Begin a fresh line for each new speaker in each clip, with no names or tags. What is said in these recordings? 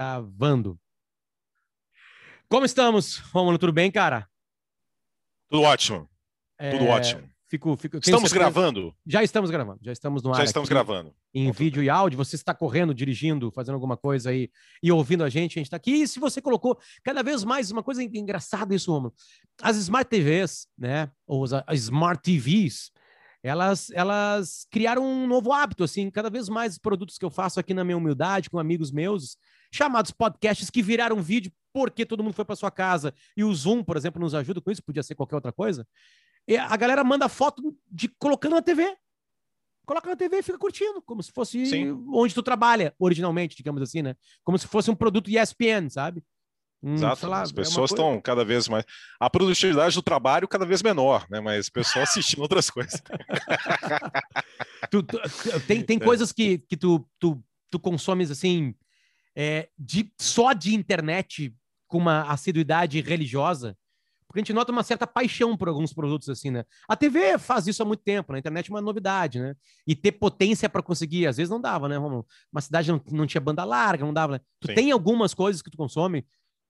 Gravando. Como estamos, Romulo? Tudo bem, cara?
Tudo ótimo. É... Tudo ótimo.
Fico, fico...
Estamos gravando?
Já estamos gravando. Já estamos no ar.
Já estamos
aqui,
gravando.
Em vídeo e áudio. Você está correndo, dirigindo, fazendo alguma coisa aí e ouvindo a gente, a gente está aqui. E se você colocou cada vez mais uma coisa engraçada isso, Romulo. As Smart TVs, né? Ou as, as Smart TVs, elas, elas criaram um novo hábito, assim, cada vez mais produtos que eu faço aqui na minha humildade, com amigos meus, chamados podcasts que viraram vídeo porque todo mundo foi para sua casa e o Zoom, por exemplo, nos ajuda com isso, podia ser qualquer outra coisa. E a galera manda foto de colocando na TV. Coloca na TV e fica curtindo, como se fosse Sim. onde tu trabalha originalmente, digamos assim, né? Como se fosse um produto ESPN, sabe?
Hum, Exato, lá, as é pessoas estão é cada vez mais. A produtividade do trabalho cada vez menor, né? Mas o pessoal assistindo outras coisas.
tu, tu, tem tem é. coisas que, que tu, tu, tu consomes assim, é, de, só de internet com uma assiduidade religiosa, porque a gente nota uma certa paixão por alguns produtos assim, né? A TV faz isso há muito tempo, na internet é uma novidade, né? E ter potência para conseguir, às vezes não dava, né, Romulo? Uma cidade não, não tinha banda larga, não dava, né? Tu Sim. tem algumas coisas que tu consome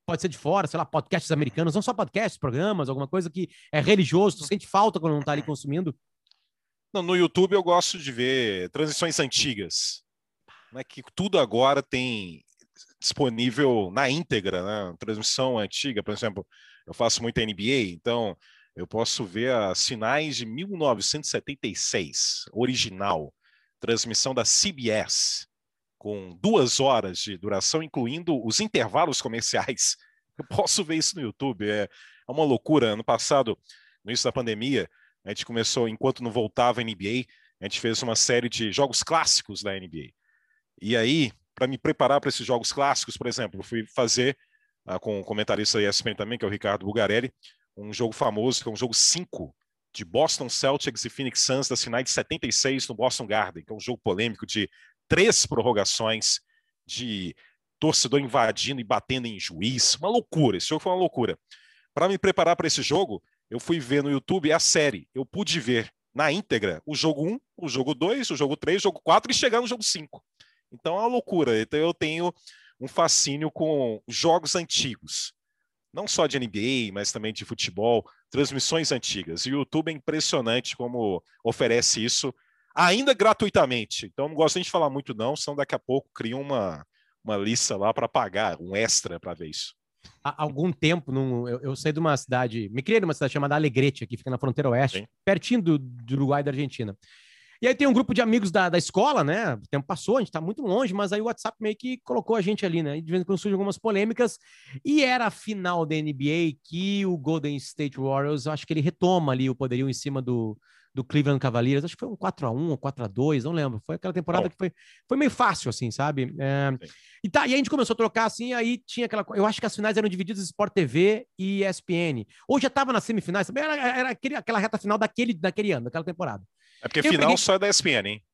pode ser de fora, sei lá, podcasts americanos, não só podcasts, programas, alguma coisa que é religioso, tu sente falta quando não tá ali consumindo?
Não, no YouTube eu gosto de ver transições antigas. Né, que tudo agora tem disponível na íntegra, né? Transmissão antiga, por exemplo, eu faço muito NBA, então eu posso ver as finais de 1976, original, transmissão da CBS com duas horas de duração, incluindo os intervalos comerciais. Eu posso ver isso no YouTube, é, é uma loucura. Ano passado, no início da pandemia, a gente começou, enquanto não voltava a NBA, a gente fez uma série de jogos clássicos da NBA. E aí, para me preparar para esses jogos clássicos, por exemplo, eu fui fazer uh, com o comentarista da ESPN também, que é o Ricardo Bugarelli, um jogo famoso, que é um jogo 5 de Boston Celtics e Phoenix Suns das finais de 76 no Boston Garden, que é um jogo polêmico de três prorrogações de torcedor invadindo e batendo em juiz. Uma loucura, esse jogo foi uma loucura. Para me preparar para esse jogo, eu fui ver no YouTube a série. Eu pude ver na íntegra o jogo 1, o jogo 2, o jogo 3, o jogo 4 e chegar no jogo 5. Então é uma loucura. Então eu tenho um fascínio com jogos antigos. Não só de NBA, mas também de futebol, transmissões antigas. E o YouTube é impressionante como oferece isso ainda gratuitamente. Então não gosto nem de falar muito não, senão daqui a pouco cria uma, uma lista lá para pagar, um extra para ver isso.
Há algum tempo, num, eu, eu, saí de uma cidade, me criei numa cidade chamada Alegrete, que fica na fronteira oeste, Sim. pertinho do, do Uruguai e da Argentina. E aí tem um grupo de amigos da, da escola, né? O tempo passou, a gente tá muito longe, mas aí o WhatsApp meio que colocou a gente ali, né? E de vez em quando surgem algumas polêmicas. E era a final da NBA que o Golden State Warriors, eu acho que ele retoma ali o poderio em cima do, do Cleveland Cavaliers, acho que foi um 4x1 ou 4x2, não lembro. Foi aquela temporada que foi, foi meio fácil, assim, sabe? É... E, tá, e a gente começou a trocar assim, aí tinha aquela. Eu acho que as finais eram divididas em Sport TV e ESPN. Ou já tava nas semifinais, também era, era aquele, aquela reta final daquele, daquele ano, daquela temporada.
É porque eu final peguei... só é da ESPN, hein?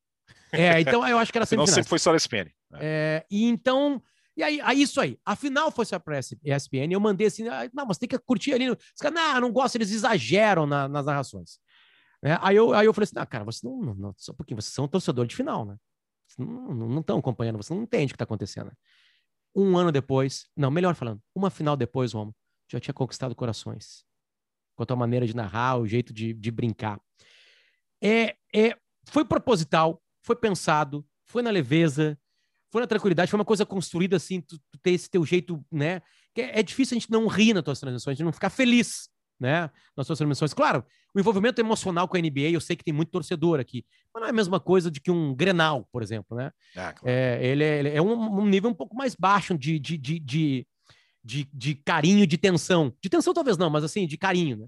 É, então eu acho que era semifinais.
Não sempre foi só da ESPN.
É. é, e então. E aí, aí, isso aí. A final foi só pra ESPN. Eu mandei assim, ah, não, mas tem que curtir ali. Os caras, não, não gosto, eles exageram na, nas narrações. Né? Aí, eu, aí eu falei assim: ah, cara, você não, não, só um pouquinho, vocês são torcedor de final, né? Vocês não estão acompanhando, você não entende o que está acontecendo. Né? Um ano depois, não, melhor falando, uma final depois, Romo, já tinha conquistado corações. Quanto à maneira de narrar, o jeito de, de brincar. É, é, foi proposital, foi pensado, foi na leveza, foi na tranquilidade, foi uma coisa construída assim, tu, tu ter esse teu jeito, né? Que é, é, difícil a gente não rir nas tuas transições, a gente não ficar feliz né? Nas suas transmissões. Claro, o envolvimento emocional com a NBA, eu sei que tem muito torcedor aqui, mas não é a mesma coisa de que um Grenal, por exemplo, né? Ah, claro. é, ele é, ele é um, um, nível um pouco mais baixo de, de, de, de, de, de carinho, de tensão. De tensão talvez não, mas assim, de carinho, né?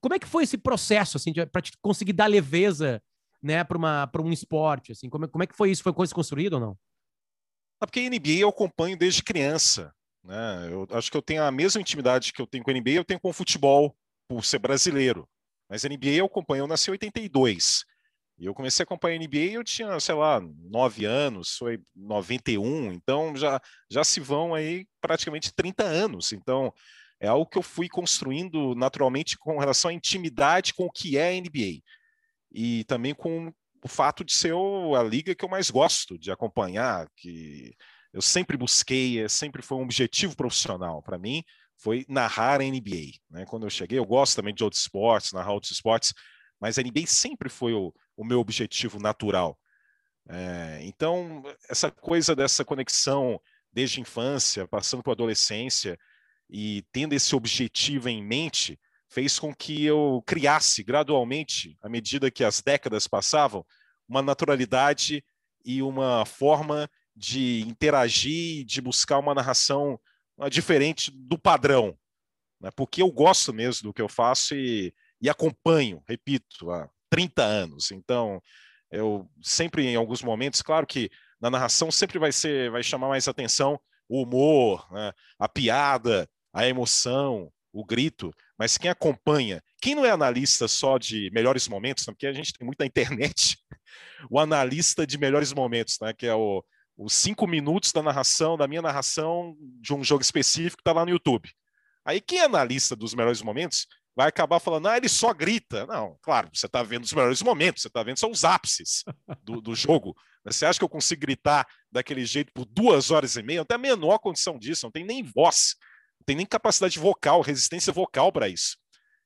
Como é que foi esse processo, assim, para conseguir dar leveza, né, para um esporte, assim? Como, é, como é que foi isso? Foi coisa construída ou não?
É porque a NBA eu acompanho desde criança. Né? Eu acho que eu tenho a mesma intimidade que eu tenho com a NBA, eu tenho com o futebol, por ser brasileiro. Mas a NBA eu acompanho, eu nasci em 82. E eu comecei a acompanhar a NBA eu tinha, sei lá, nove anos, foi 91, então já, já se vão aí praticamente 30 anos. Então é algo que eu fui construindo naturalmente com relação à intimidade com o que é a NBA. E também com o fato de ser a liga que eu mais gosto de acompanhar, que eu sempre busquei, é, sempre foi um objetivo profissional para mim, foi narrar a NBA. Né? Quando eu cheguei, eu gosto também de outros esportes, narrar outros esportes, mas a NBA sempre foi o, o meu objetivo natural. É, então, essa coisa dessa conexão desde infância, passando por adolescência e tendo esse objetivo em mente, fez com que eu criasse gradualmente, à medida que as décadas passavam, uma naturalidade e uma forma de interagir, de buscar uma narração ah, diferente do padrão, né? porque eu gosto mesmo do que eu faço e, e acompanho, repito, há 30 anos. Então, eu sempre, em alguns momentos, claro que na narração sempre vai ser, vai chamar mais atenção o humor, né? a piada, a emoção, o grito, mas quem acompanha, quem não é analista só de melhores momentos, né? porque a gente tem muito na internet, o analista de melhores momentos, né? que é o, os cinco minutos da narração, da minha narração de um jogo específico, está lá no YouTube. Aí quem é analista dos melhores momentos vai acabar falando, ah, ele só grita. Não, claro, você está vendo os melhores momentos, você está vendo são os ápices do, do jogo. Você acha que eu consigo gritar daquele jeito por duas horas e meia? Não tem a menor condição disso, não tem nem voz, tem nem capacidade vocal, resistência vocal para isso.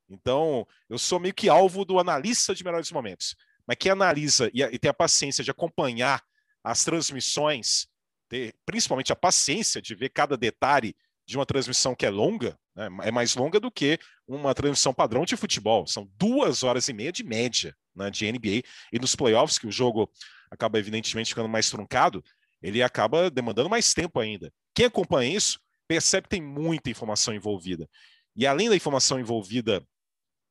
Então, eu sou meio que alvo do analista de melhores momentos. Mas quem analisa e, e tem a paciência de acompanhar as transmissões, ter principalmente a paciência de ver cada detalhe de uma transmissão que é longa, né? é mais longa do que uma transmissão padrão de futebol. São duas horas e meia de média né, de NBA. E nos playoffs, que o jogo acaba evidentemente ficando mais truncado, ele acaba demandando mais tempo ainda. Quem acompanha isso percebe que tem muita informação envolvida. E além da informação envolvida,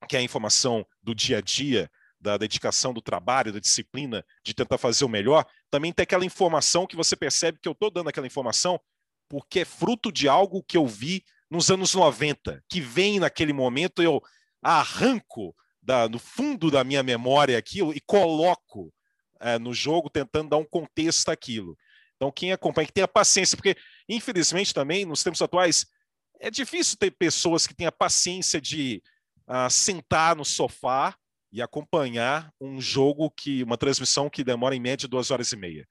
que é a informação do dia a dia, da dedicação do trabalho, da disciplina, de tentar fazer o melhor, também tem aquela informação que você percebe que eu estou dando aquela informação porque é fruto de algo que eu vi nos anos 90, que vem naquele momento, eu arranco da, no fundo da minha memória aquilo e coloco é, no jogo, tentando dar um contexto àquilo. Então, quem acompanha, que tenha paciência, porque, infelizmente, também, nos tempos atuais, é difícil ter pessoas que tenham paciência de uh, sentar no sofá e acompanhar um jogo que, uma transmissão que demora em média duas horas e meia.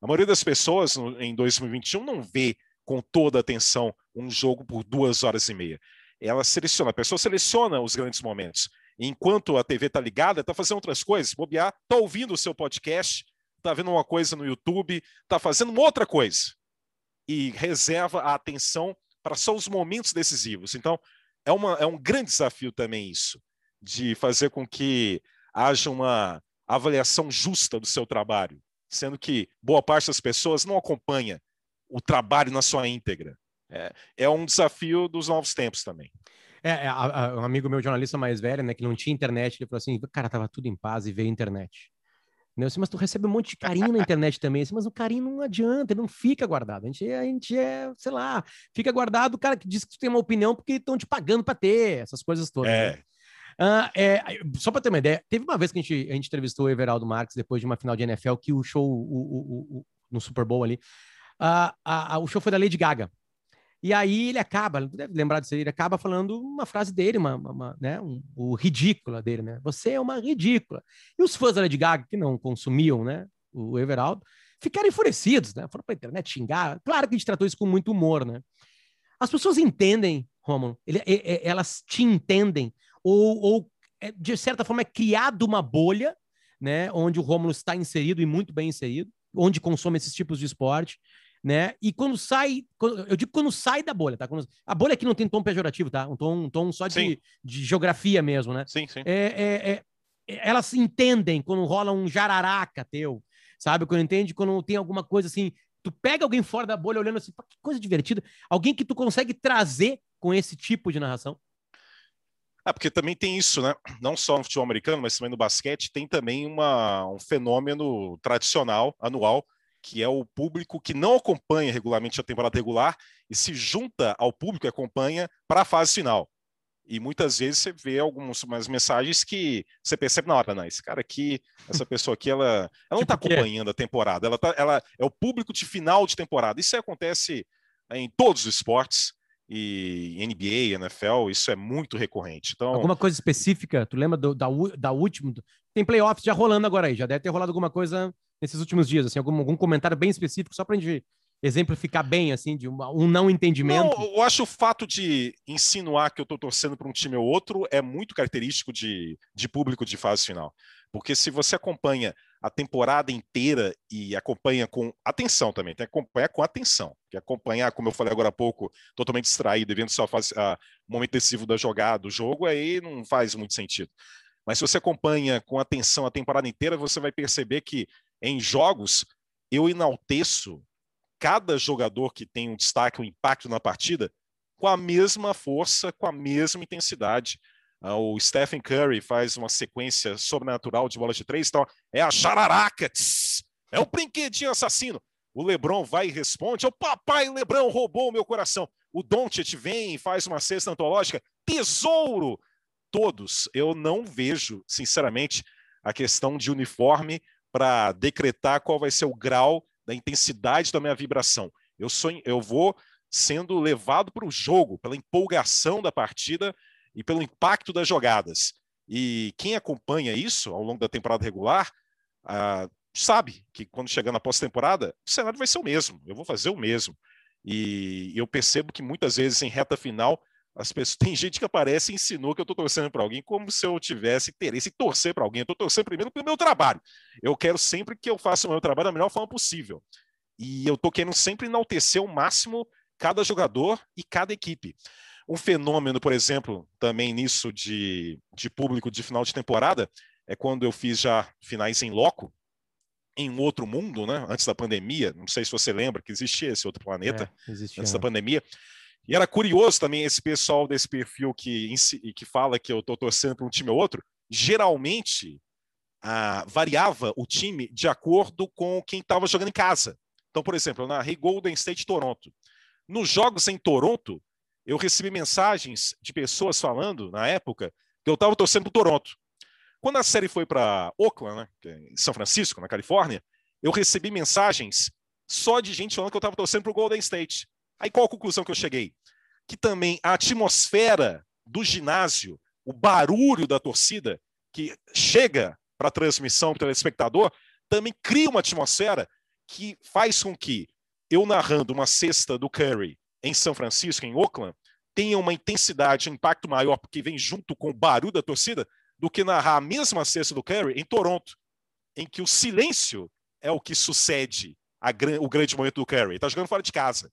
A maioria das pessoas no, em 2021 não vê com toda atenção um jogo por duas horas e meia. Ela seleciona, a pessoa seleciona os grandes momentos. Enquanto a TV está ligada, está fazendo outras coisas. Bobear, está ouvindo o seu podcast, está vendo uma coisa no YouTube, está fazendo outra coisa. E reserva a atenção para só os momentos decisivos. Então, é, uma, é um grande desafio também isso, de fazer com que haja uma avaliação justa do seu trabalho, sendo que boa parte das pessoas não acompanha o trabalho na sua íntegra. É, é um desafio dos novos tempos também.
É, é a, a, um amigo meu, jornalista mais velho, né, que não tinha internet, ele falou assim: cara, tava tudo em paz e veio internet. Né? Mas tu recebe um monte de carinho na internet também, mas o carinho não adianta, ele não fica guardado. A gente, a gente é, sei lá, fica guardado o cara que diz que tu tem uma opinião porque estão te pagando para ter essas coisas todas. É. Né? Uh, é, só para ter uma ideia, teve uma vez que a gente, a gente entrevistou o Everaldo Marques depois de uma final de NFL que o show o, o, o, no Super Bowl ali a, a, o show foi da Lady Gaga. E aí ele acaba, deve lembrar disso, ele acaba falando uma frase dele, uma, uma né, um, o ridícula dele, né? Você é uma ridícula. E os fãs da Lady Gaga, que não consumiam, né, o Everaldo, ficaram enfurecidos, né? Foram pra internet xingar. Claro que a gente tratou isso com muito humor, né? As pessoas entendem, Romulo, ele, elas te entendem, ou, ou é, de certa forma é criado uma bolha, né, onde o Romulo está inserido e muito bem inserido, onde consome esses tipos de esporte né? E quando sai, quando, eu digo quando sai da bolha, tá? Quando, a bolha aqui não tem tom pejorativo, tá? Um tom, um tom só de, de geografia mesmo, né?
Sim, sim.
É, é, é, elas entendem quando rola um jararaca teu, sabe? Quando entende quando tem alguma coisa assim, tu pega alguém fora da bolha olhando assim, que coisa divertida, alguém que tu consegue trazer com esse tipo de narração.
É, porque também tem isso, né? Não só no futebol americano, mas também no basquete, tem também uma, um fenômeno tradicional, anual, que é o público que não acompanha regularmente a temporada regular e se junta ao público que acompanha para a fase final. E muitas vezes você vê algumas mensagens que você percebe na hora, não, esse cara aqui, essa pessoa aqui, ela, ela não está tipo acompanhando a temporada, ela, tá, ela é o público de final de temporada. Isso acontece em todos os esportes e NBA, NFL, isso é muito recorrente. Então,
alguma coisa específica? Tu lembra do, da, da última? Tem playoffs já rolando agora aí, já deve ter rolado alguma coisa nesses últimos dias, assim, algum, algum comentário bem específico, só para a gente exemplificar bem, assim, de uma, um não entendimento?
Não, eu acho o fato de insinuar que eu estou torcendo para um time ou outro é muito característico de, de público de fase final. Porque se você acompanha a temporada inteira e acompanha com atenção também, tem que acompanhar com atenção, que acompanhar, como eu falei agora há pouco, totalmente distraído, vendo só o momento decisivo da jogada, do jogo, aí não faz muito sentido. Mas se você acompanha com atenção a temporada inteira, você vai perceber que em jogos eu enalteço cada jogador que tem um destaque, um impacto na partida, com a mesma força, com a mesma intensidade. Ah, o Stephen Curry faz uma sequência sobrenatural de bola de três, então é a jararaca, tss, é o brinquedinho assassino. O LeBron vai e responde: o papai LeBron roubou o meu coração. O Doncic vem e faz uma cesta antológica, tesouro. Todos, eu não vejo, sinceramente, a questão de uniforme para decretar qual vai ser o grau da intensidade da minha vibração. Eu, sou, eu vou sendo levado para o jogo, pela empolgação da partida e pelo impacto das jogadas. E quem acompanha isso ao longo da temporada regular ah, sabe que quando chegar na pós-temporada, o cenário vai ser o mesmo. Eu vou fazer o mesmo. E eu percebo que muitas vezes em reta final as pessoas tem gente que aparece e ensinou que eu estou torcendo para alguém como se eu tivesse interesse em torcer para alguém. Eu estou torcendo primeiro pelo meu trabalho. Eu quero sempre que eu faça o meu trabalho da melhor forma possível. E eu estou querendo sempre enaltecer ao máximo cada jogador e cada equipe. Um fenômeno, por exemplo, também nisso de, de público de final de temporada, é quando eu fiz já finais em loco, em um outro mundo, né? Antes da pandemia. Não sei se você lembra que existia esse outro planeta é, antes da pandemia. E era curioso também esse pessoal desse perfil que, que fala que eu estou torcendo para um time ou outro, geralmente ah, variava o time de acordo com quem estava jogando em casa. Então, por exemplo, eu narrei Golden State Toronto. Nos jogos em Toronto, eu recebi mensagens de pessoas falando, na época, que eu estava torcendo para Toronto. Quando a série foi para Oakland, né, é em São Francisco, na Califórnia, eu recebi mensagens só de gente falando que eu estava torcendo para o Golden State. Aí qual a conclusão que eu cheguei? Que também a atmosfera do ginásio, o barulho da torcida que chega para a transmissão para o telespectador, também cria uma atmosfera que faz com que eu narrando uma cesta do Curry em São Francisco, em Oakland, tenha uma intensidade, um impacto maior, porque vem junto com o barulho da torcida, do que narrar a mesma cesta do Curry em Toronto, em que o silêncio é o que sucede a, o grande momento do Curry. Está jogando fora de casa.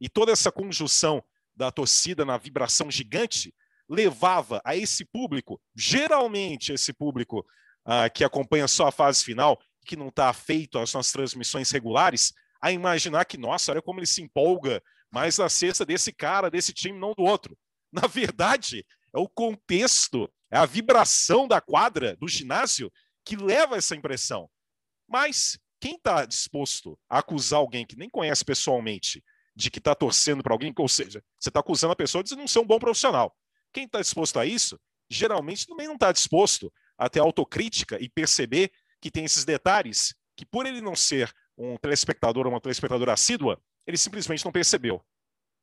E toda essa conjunção da torcida na vibração gigante levava a esse público, geralmente esse público uh, que acompanha só a fase final, que não está afeito às nossas transmissões regulares, a imaginar que, nossa, olha como ele se empolga mais na cesta desse cara, desse time, não do outro. Na verdade, é o contexto, é a vibração da quadra, do ginásio, que leva essa impressão. Mas quem está disposto a acusar alguém que nem conhece pessoalmente de que está torcendo para alguém, ou seja, você está acusando a pessoa de não ser um bom profissional. Quem está disposto a isso, geralmente também não está disposto a ter autocrítica e perceber que tem esses detalhes que, por ele não ser um telespectador ou uma telespectadora assídua, ele simplesmente não percebeu.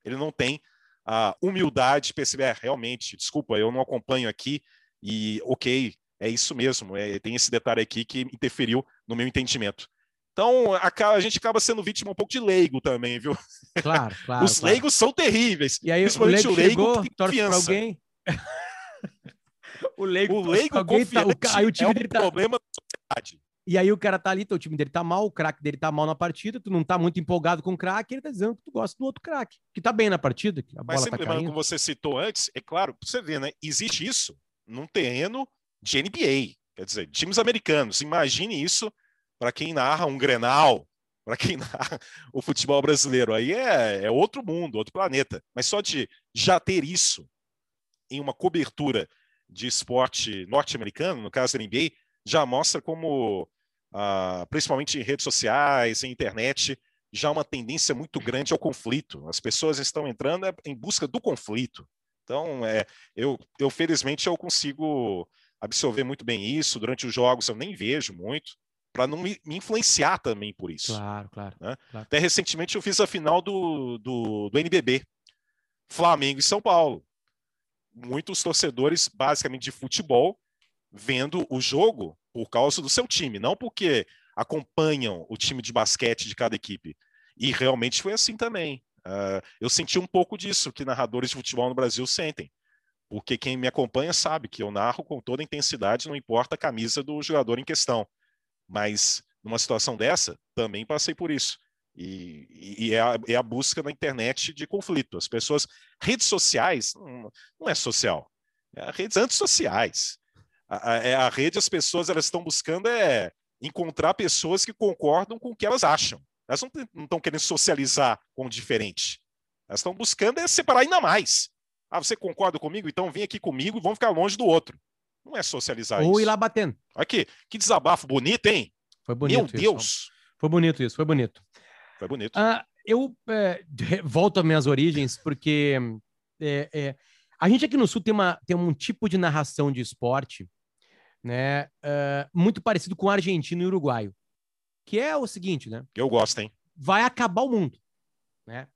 Ele não tem a humildade de perceber, é, realmente, desculpa, eu não acompanho aqui e, ok, é isso mesmo, é, tem esse detalhe aqui que interferiu no meu entendimento. Então, a, a, gente acaba sendo vítima um pouco de leigo também, viu?
Claro, claro.
Os
claro.
leigos são terríveis.
E aí, principalmente o leigo, o leigo chegou, que tem confiança. alguém. o leigo,
o leigo alguém tá, o, aí o time é um dele tá... problema da sociedade.
E aí o cara tá ali, o time dele tá mal, o craque dele tá mal na partida, tu não tá muito empolgado com o craque, ele tá dizendo que tu gosta do outro craque, que tá bem na partida, que a
Mas
bola
sempre
tá
lembrando, como você citou antes, é claro, você vê, né? Existe isso num terreno de NBA, quer dizer, times americanos. Imagine isso para quem narra um Grenal, para quem narra o futebol brasileiro. Aí é, é outro mundo, outro planeta. Mas só de já ter isso em uma cobertura de esporte norte-americano, no caso da NBA, já mostra como, ah, principalmente em redes sociais, em internet, já uma tendência muito grande ao conflito. As pessoas estão entrando em busca do conflito. Então, é, eu, eu felizmente eu consigo absorver muito bem isso. Durante os jogos eu nem vejo muito para não me, me, influenciar também por isso.
Claro, claro,
né?
claro,
Até recentemente eu fiz a final do, do, do NBB, Flamengo e São Paulo. Muitos torcedores, basicamente de futebol, vendo o jogo por causa do seu time, não porque acompanham o time de basquete de cada equipe. E realmente foi assim também. Uh, eu senti um pouco disso que narradores de futebol no Brasil sentem. Porque quem me acompanha sabe que eu narro com toda intensidade, não importa a camisa do jogador em questão. Mas numa situação dessa, também passei por isso. E, e é, a, é, a, busca na internet de conflito. As pessoas, redes sociais, não, não é social, é redes antissociais. A, a, é a rede, as pessoas elas estão buscando é encontrar pessoas que concordam com o que elas acham. Elas não estão querendo socializar com o diferente. Elas estão buscando é separar ainda mais. Ah, você concorda comigo? Então vem aqui comigo e vamos ficar longe do outro. Não é socializar
Ou
isso.
ir lá batendo.
Aqui, que desabafo bonito, hein?
Foi bonito. Meu
isso. Deus!
Foi bonito isso, foi bonito.
Foi bonito.
Ah, eu é, volto às minhas origens, porque é, é, a gente aqui no Sul tem, uma, tem um tipo de narração de esporte né, uh, muito parecido com o argentino e o uruguaio, que é o seguinte, né?
Eu gosto, hein?
Vai acabar o mundo, né?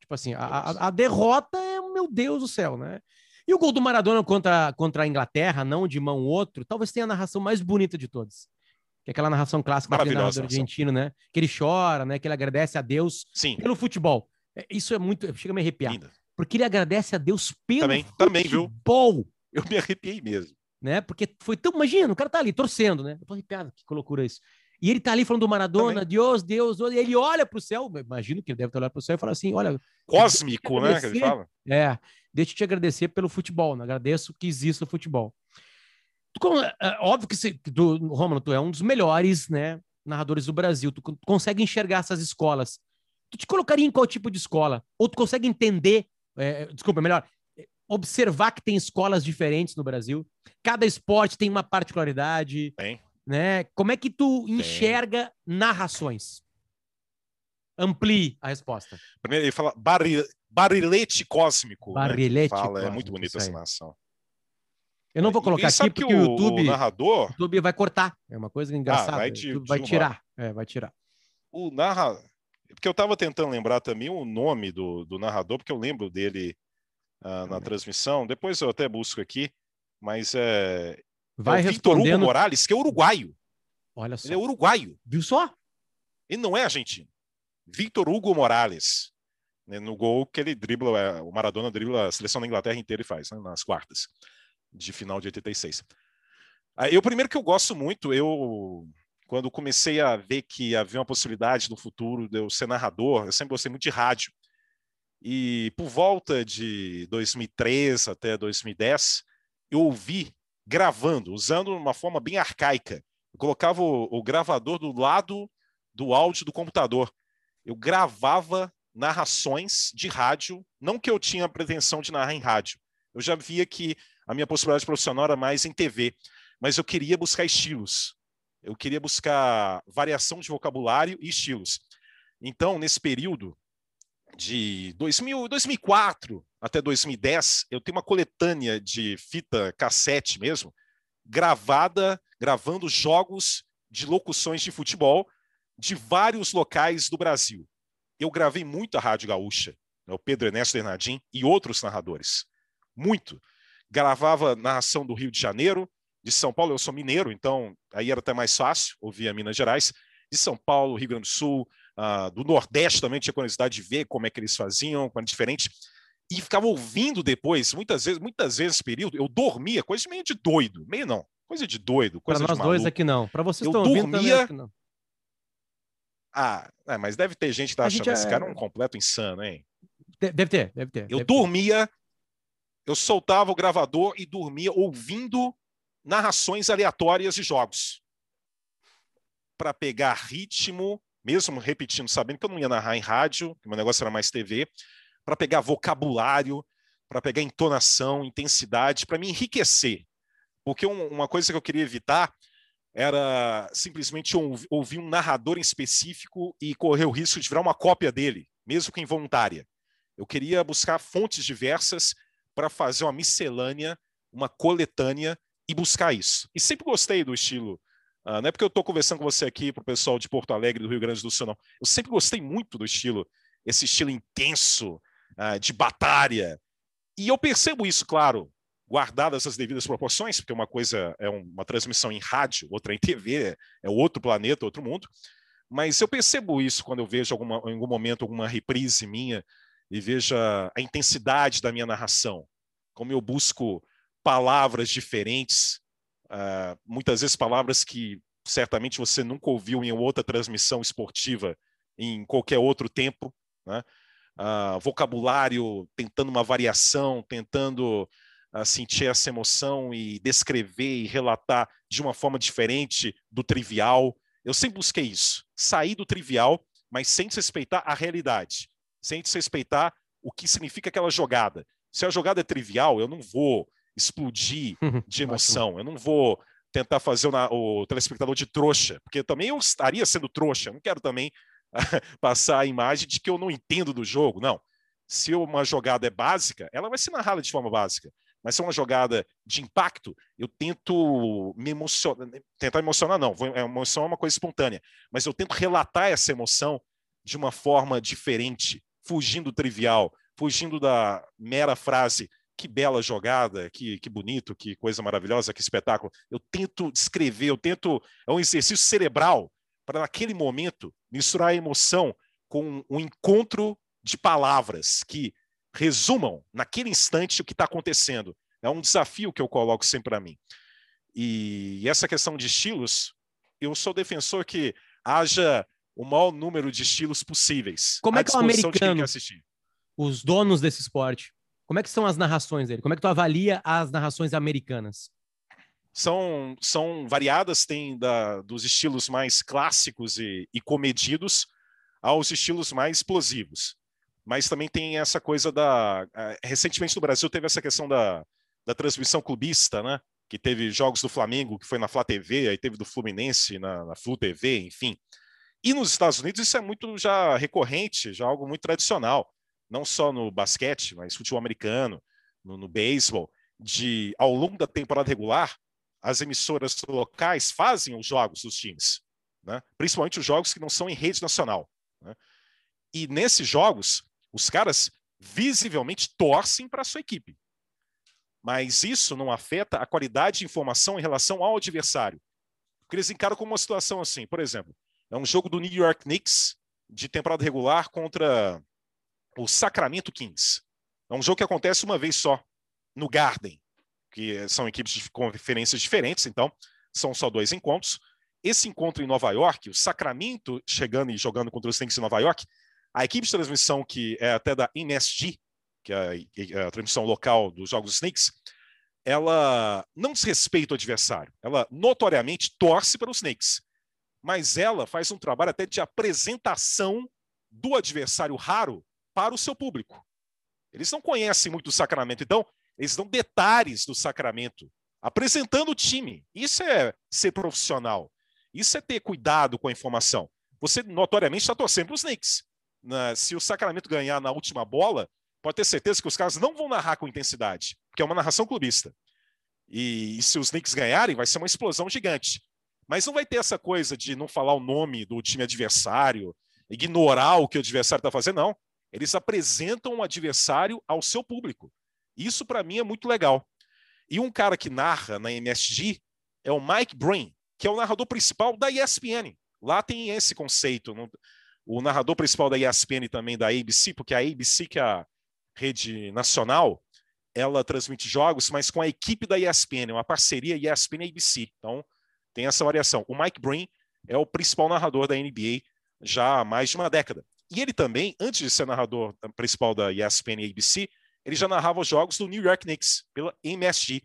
Tipo assim, a, a, a derrota é, meu Deus do céu, né? E o gol do Maradona contra, contra a Inglaterra, não de mão outro, talvez tenha a narração mais bonita de todas. Que é aquela narração clássica do narrador argentino, né? Que ele chora, né? Que ele agradece a Deus
Sim.
pelo futebol. É, isso é muito. Chega a me arrepiar. Linda. Porque ele agradece a Deus pelo
também,
futebol.
Também, viu? Eu me arrepiei mesmo
né? Porque foi tão. Imagina, o cara tá ali torcendo, né? Eu tô arrepiado, que loucura isso. E ele tá ali falando do Maradona, Também. Deus, Deus, Deus, e ele olha pro céu, imagino que ele deve ter olhado pro céu e falar assim: olha.
Cósmico, né? Que ele fala.
É, deixa eu te agradecer pelo futebol, né? agradeço que exista o futebol. Tu, é, é, óbvio que tu, Romulo, tu é um dos melhores, né? Narradores do Brasil, tu, tu consegue enxergar essas escolas. Tu te colocaria em qual tipo de escola? Ou tu consegue entender, é, desculpa, melhor, observar que tem escolas diferentes no Brasil. Cada esporte tem uma particularidade.
Tem.
Né? Como é que tu enxerga tem. narrações? Amplie a resposta.
Primeiro, ele fala barri, barilete cósmico.
Né? Barilete
né? fala,
cósmico,
É muito bonita essa narração.
Eu não vou colocar aqui porque o, YouTube,
o narrador...
YouTube vai cortar. É uma coisa engraçada. Ah, vai, te, vai tirar. É, vai tirar.
O narrador... Porque eu estava tentando lembrar também o nome do, do narrador, porque eu lembro dele uh, na transmissão. Depois eu até busco aqui, mas é.
Vai
é
Victor Hugo
Morales, que é uruguaio.
Olha só.
Ele é uruguaio.
Viu só?
Ele não é argentino. Victor Hugo Morales. Né, no gol que ele dribla, é, o Maradona dribla a seleção da Inglaterra inteira e faz, né, nas quartas de final de 86. Aí, o primeiro que eu gosto muito, eu quando comecei a ver que havia uma possibilidade no futuro de eu ser narrador, eu sempre gostei muito de rádio. E por volta de 2003 até 2010, eu ouvi gravando, usando uma forma bem arcaica. Eu colocava o, o gravador do lado do áudio do computador. Eu gravava narrações de rádio, não que eu tinha pretensão de narrar em rádio. Eu já via que a minha possibilidade profissional era mais em TV, mas eu queria buscar estilos. Eu queria buscar variação de vocabulário e estilos. Então, nesse período, de 2000, 2004 até 2010, eu tenho uma coletânea de fita cassete mesmo, gravada, gravando jogos de locuções de futebol de vários locais do Brasil. Eu gravei muito a Rádio Gaúcha, né, o Pedro Ernesto Bernardim e outros narradores. Muito. Gravava narração do Rio de Janeiro, de São Paulo, eu sou mineiro, então aí era até mais fácil ouvir a Minas Gerais, de São Paulo, Rio Grande do Sul, uh, do Nordeste também tinha curiosidade de ver como é que eles faziam, como é diferente. E ficava ouvindo depois, muitas vezes, muitas vezes, período, eu dormia, coisa meio de doido, meio não, coisa de doido, coisa
Para nós
dois
aqui não. Para vocês
eu
estão
dormia...
ouvindo não.
Ah, é, mas deve ter gente que tá achando é... esse cara um completo insano, hein?
Deve ter, deve ter.
Eu
deve
dormia, ter. eu soltava o gravador e dormia ouvindo narrações aleatórias de jogos para pegar ritmo mesmo repetindo, sabendo que eu não ia narrar em rádio, que meu negócio era mais TV, para pegar vocabulário, para pegar entonação, intensidade, para me enriquecer. Porque um, uma coisa que eu queria evitar era simplesmente ouvir um narrador em específico e correr o risco de virar uma cópia dele, mesmo que involuntária. Eu queria buscar fontes diversas para fazer uma miscelânea, uma coletânea e buscar isso. E sempre gostei do estilo Uh, não é porque eu estou conversando com você aqui para o pessoal de Porto Alegre, do Rio Grande do Sul, não. Eu sempre gostei muito do estilo, esse estilo intenso, uh, de batalha. E eu percebo isso, claro, guardadas as devidas proporções, porque uma coisa é uma transmissão em rádio, outra em TV, é outro planeta, outro mundo. Mas eu percebo isso quando eu vejo alguma, em algum momento alguma reprise minha e veja a intensidade da minha narração, como eu busco palavras diferentes, uh, muitas vezes palavras que certamente você nunca ouviu em outra transmissão esportiva em qualquer outro tempo, né? uh, vocabulário tentando uma variação, tentando uh, sentir essa emoção e descrever e relatar de uma forma diferente do trivial. Eu sempre busquei isso, sair do trivial, mas sem desrespeitar a realidade, sem desrespeitar o que significa aquela jogada. Se a jogada é trivial, eu não vou explodir de emoção, eu não vou tentar fazer o, o telespectador de trouxa, porque também eu estaria sendo trouxa, eu não quero também passar a imagem de que eu não entendo do jogo. Não. Se uma jogada é básica, ela vai ser narrada de forma básica. Mas se é uma jogada de impacto, eu tento me emocionar. Tentar emocionar, não. A emoção é uma coisa espontânea. Mas eu tento relatar essa emoção de uma forma diferente, fugindo do trivial, fugindo da mera frase que bela jogada, que, que bonito, que coisa maravilhosa, que espetáculo. Eu tento descrever, eu tento. É um exercício cerebral para, naquele momento, misturar a emoção com um encontro de palavras que resumam, naquele instante, o que está acontecendo. É um desafio que eu coloco sempre para mim. E essa questão de estilos, eu sou defensor que haja o maior número de estilos possíveis.
Como é que o americano, os donos desse esporte, como é que são as narrações dele? Como é que tu avalia as narrações americanas?
são, são variadas, tem da, dos estilos mais clássicos e, e comedidos aos estilos mais explosivos. Mas também tem essa coisa da. Recentemente no Brasil teve essa questão da, da transmissão clubista, né? Que teve jogos do Flamengo, que foi na Flá TV, aí teve do Fluminense na, na Flu TV, enfim. E nos Estados Unidos isso é muito já recorrente, já algo muito tradicional, não só no basquete, mas futebol americano, no, no beisebol, de ao longo da temporada regular as emissoras locais fazem os jogos dos times, né? principalmente os jogos que não são em rede nacional. Né? E nesses jogos, os caras visivelmente torcem para a sua equipe. Mas isso não afeta a qualidade de informação em relação ao adversário. Porque eles encaram como uma situação assim, por exemplo, é um jogo do New York Knicks de temporada regular contra o Sacramento Kings. É um jogo que acontece uma vez só, no Garden que são equipes de conferências diferentes, então são só dois encontros. Esse encontro em Nova York, o Sacramento chegando e jogando contra os Knicks em Nova York, a equipe de transmissão que é até da MSG, que é a, transmissão local dos jogos Knicks, ela não desrespeita o adversário, ela notoriamente torce para os Knicks, mas ela faz um trabalho até de apresentação do adversário raro para o seu público. Eles não conhecem muito o Sacramento, então eles dão detalhes do sacramento, apresentando o time. Isso é ser profissional. Isso é ter cuidado com a informação. Você notoriamente está torcendo para os Knicks. Se o Sacramento ganhar na última bola, pode ter certeza que os caras não vão narrar com intensidade, porque é uma narração clubista. E, e se os Knicks ganharem, vai ser uma explosão gigante. Mas não vai ter essa coisa de não falar o nome do time adversário, ignorar o que o adversário está fazendo, não. Eles apresentam o adversário ao seu público. Isso para mim é muito legal. E um cara que narra na MSG é o Mike Breen, que é o narrador principal da ESPN. Lá tem esse conceito. O narrador principal da ESPN também da ABC, porque a ABC, que é a rede nacional, ela transmite jogos, mas com a equipe da ESPN, uma parceria ESPN-ABC. Então, tem essa variação. O Mike Breen é o principal narrador da NBA já há mais de uma década. E ele também, antes de ser narrador principal da ESPN e ABC, ele já narrava os jogos do New York Knicks pela MSG.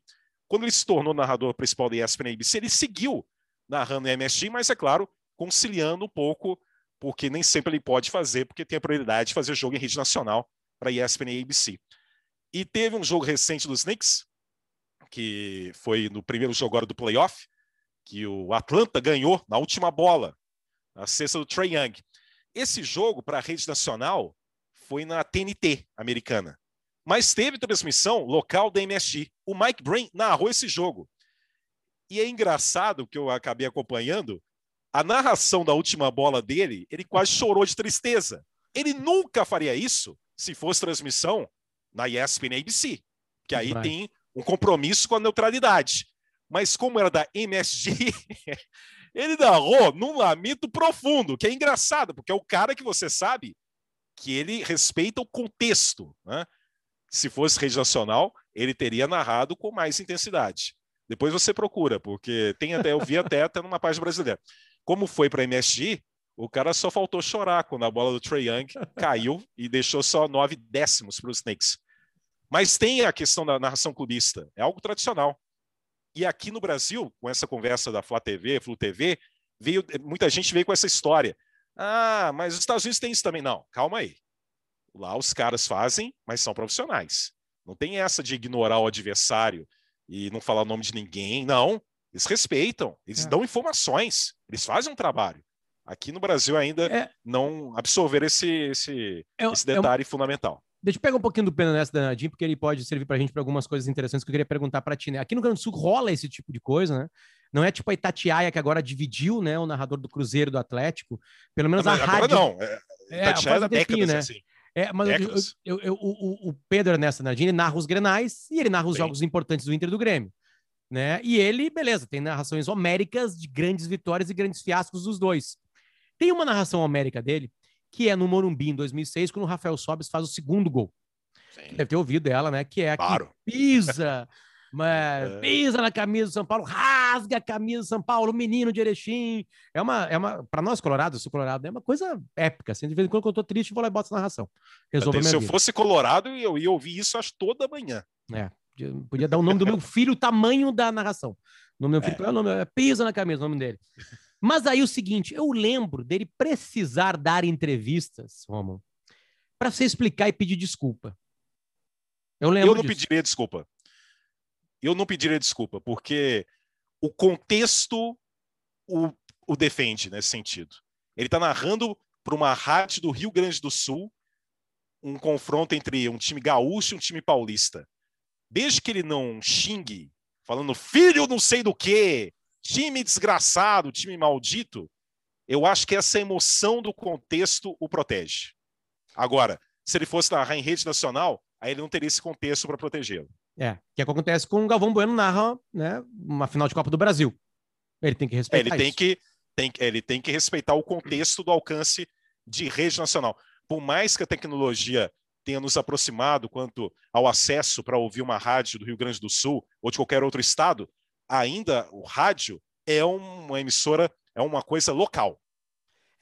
Quando ele se tornou narrador principal da ESPN ABC, ele seguiu narrando a MSG, mas é claro, conciliando um pouco, porque nem sempre ele pode fazer, porque tem a prioridade de fazer jogo em rede nacional para ESPN e ABC. E teve um jogo recente dos Knicks, que foi no primeiro jogo agora do playoff, que o Atlanta ganhou na última bola, a cesta do Trey Young. Esse jogo para a rede nacional foi na TNT americana. Mas teve transmissão local da MSG. O Mike Brain narrou esse jogo. E é engraçado que eu acabei acompanhando a narração da última bola dele, ele quase chorou de tristeza. Ele nunca faria isso se fosse transmissão na ESPN ABC, que aí tem um compromisso com a neutralidade. Mas como era da MSG, Ele narrou num lamento profundo, que é engraçado, porque é o cara que você sabe que ele respeita o contexto. Né? Se fosse rede nacional, ele teria narrado com mais intensidade. Depois você procura, porque tem até, eu vi até, até numa página brasileira. Como foi para MSG, o cara só faltou chorar quando a bola do Trey Young caiu e deixou só nove décimos para os Snakes. Mas tem a questão da narração clubista, é algo tradicional. E aqui no Brasil, com essa conversa da Flá TV, Flu TV, veio, muita gente veio com essa história. Ah, mas os Estados Unidos têm isso também. Não, calma aí. Lá os caras fazem, mas são profissionais. Não tem essa de ignorar o adversário e não falar o nome de ninguém. Não. Eles respeitam, eles é. dão informações, eles fazem um trabalho. Aqui no Brasil ainda é. não absorver esse, esse, é, esse detalhe fundamental.
Deixa eu pegar um pouquinho do pena nessa danadinho, porque ele pode servir para a gente para algumas coisas interessantes que eu queria perguntar para ti. Né? Aqui no Rio Grande do Sul rola esse tipo de coisa, né? Não é tipo a Itatiaia que agora dividiu, né, o narrador do Cruzeiro do Atlético. Pelo menos não, a
agora
rádio.
não. É, é Itatiaia é, décadas né? assim.
É, mas eu, eu, eu, o, o Pedro Ernesto Nardini narra os grenais e ele narra os Sim. jogos importantes do Inter e do Grêmio. Né? E ele, beleza, tem narrações homéricas de grandes vitórias e grandes fiascos dos dois. Tem uma narração homérica dele, que é no Morumbi, em 2006, quando o Rafael Sobes faz o segundo gol. Sim. Deve ter ouvido ela, né? Que é a claro. que pisa, mas, é. pisa na camisa do São Paulo, rasga a camisa do São Paulo, menino de Erechim. É uma, é uma para nós colorados, sou colorado, é uma coisa épica. Assim, de vez em quando eu tô triste, vou lá e boto essa narração.
Resolve se eu vida. fosse colorado, eu ia ouvir isso acho toda manhã.
É, podia dar o nome do meu filho, o tamanho da narração. O nome do meu filho, é. qual é o nome? É, pisa na camisa, o nome dele. Mas aí o seguinte, eu lembro dele precisar dar entrevistas, Romulo, para você explicar e pedir desculpa.
Eu lembro. Eu não disso. pediria desculpa. Eu não pediria desculpa, porque o contexto o, o defende nesse sentido. Ele está narrando para uma rádio do Rio Grande do Sul um confronto entre um time gaúcho e um time paulista. Desde que ele não xingue, falando filho não sei do que, time desgraçado, time maldito, eu acho que essa emoção do contexto o protege. Agora, se ele fosse narrar em rede nacional, aí ele não teria esse contexto para protegê-lo.
É, que é o que acontece com o Galvão Bueno narra né, uma final de Copa do Brasil. Ele tem que respeitar
é, ele
isso.
tem que tem, ele tem que respeitar o contexto do alcance de rede nacional. Por mais que a tecnologia tenha nos aproximado quanto ao acesso para ouvir uma rádio do Rio Grande do Sul ou de qualquer outro estado, ainda o rádio é uma emissora, é uma coisa local.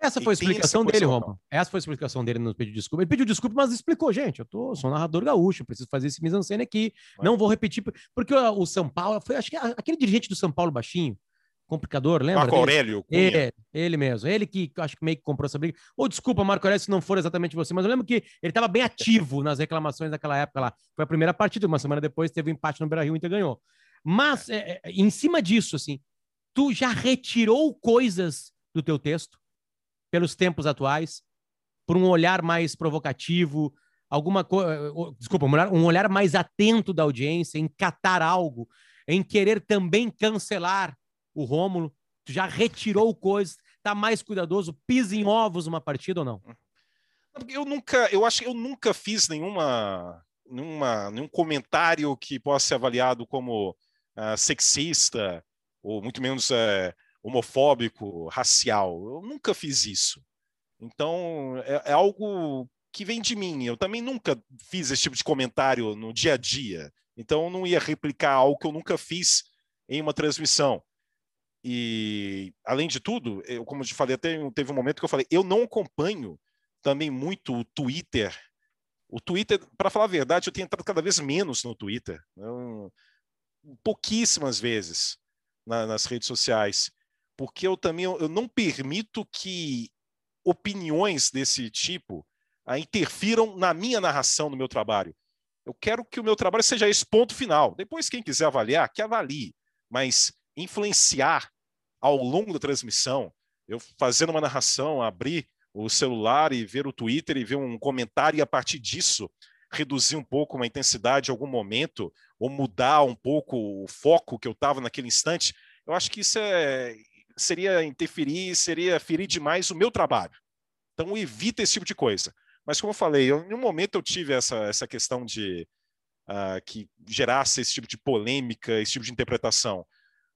Essa foi a explicação dele, Roma. Essa foi a explicação dele no pedido de desculpa. Ele pediu desculpa, mas explicou, gente, eu tô, sou narrador gaúcho, preciso fazer esse mise-en-scène aqui, não vou repetir, porque o São Paulo, foi, acho que aquele dirigente do São Paulo baixinho, complicador, lembra?
Marco Aurélio.
Ele, ele mesmo, ele que acho que meio que comprou essa briga. Ou desculpa, Marco Aurélio, se não for exatamente você, mas eu lembro que ele estava bem ativo nas reclamações daquela época lá. Foi a primeira partida, uma semana depois teve um empate no Brasil, e Inter ganhou. Mas, é, é, em cima disso, assim, tu já retirou coisas do teu texto pelos tempos atuais, por um olhar mais provocativo, alguma coisa, desculpa, um olhar, um olhar mais atento da audiência, em catar algo, em querer também cancelar o Rômulo, tu já retirou coisas, tá mais cuidadoso, pisa em ovos uma partida ou não?
Eu nunca, eu acho que eu nunca fiz nenhuma, nenhuma nenhum comentário que possa ser avaliado como uh, sexista ou muito menos uh, homofóbico, racial. Eu nunca fiz isso. Então, é, é, algo que vem de mim. Eu também nunca fiz esse tipo de comentário no dia a dia. Então, eu não ia replicar algo que eu nunca fiz em uma transmissão. E, além de tudo, eu, como eu te falei, até teve um momento que eu falei, eu não acompanho também muito o Twitter. O Twitter, para falar a verdade, eu tenho entrado cada vez menos no Twitter. Eu, pouquíssimas vezes na, nas redes sociais porque eu também eu não permito que opiniões desse tipo ah, interfiram na minha narração, no meu trabalho. Eu quero que o meu trabalho seja esse ponto final. Depois, quem quiser avaliar, que avalie, mas influenciar ao longo da transmissão, eu fazendo uma narração, abrir o celular e ver o Twitter e ver um comentário e a partir disso reduzir um pouco uma intensidade em algum momento ou mudar um pouco o foco que eu estava naquele instante, eu acho que isso é seria interferir, seria ferir demais o meu trabalho. Então evita esse tipo de coisa. Mas como eu falei, eu, em um momento eu tive essa, essa questão de uh, que gerasse esse tipo de polêmica, esse tipo de interpretação.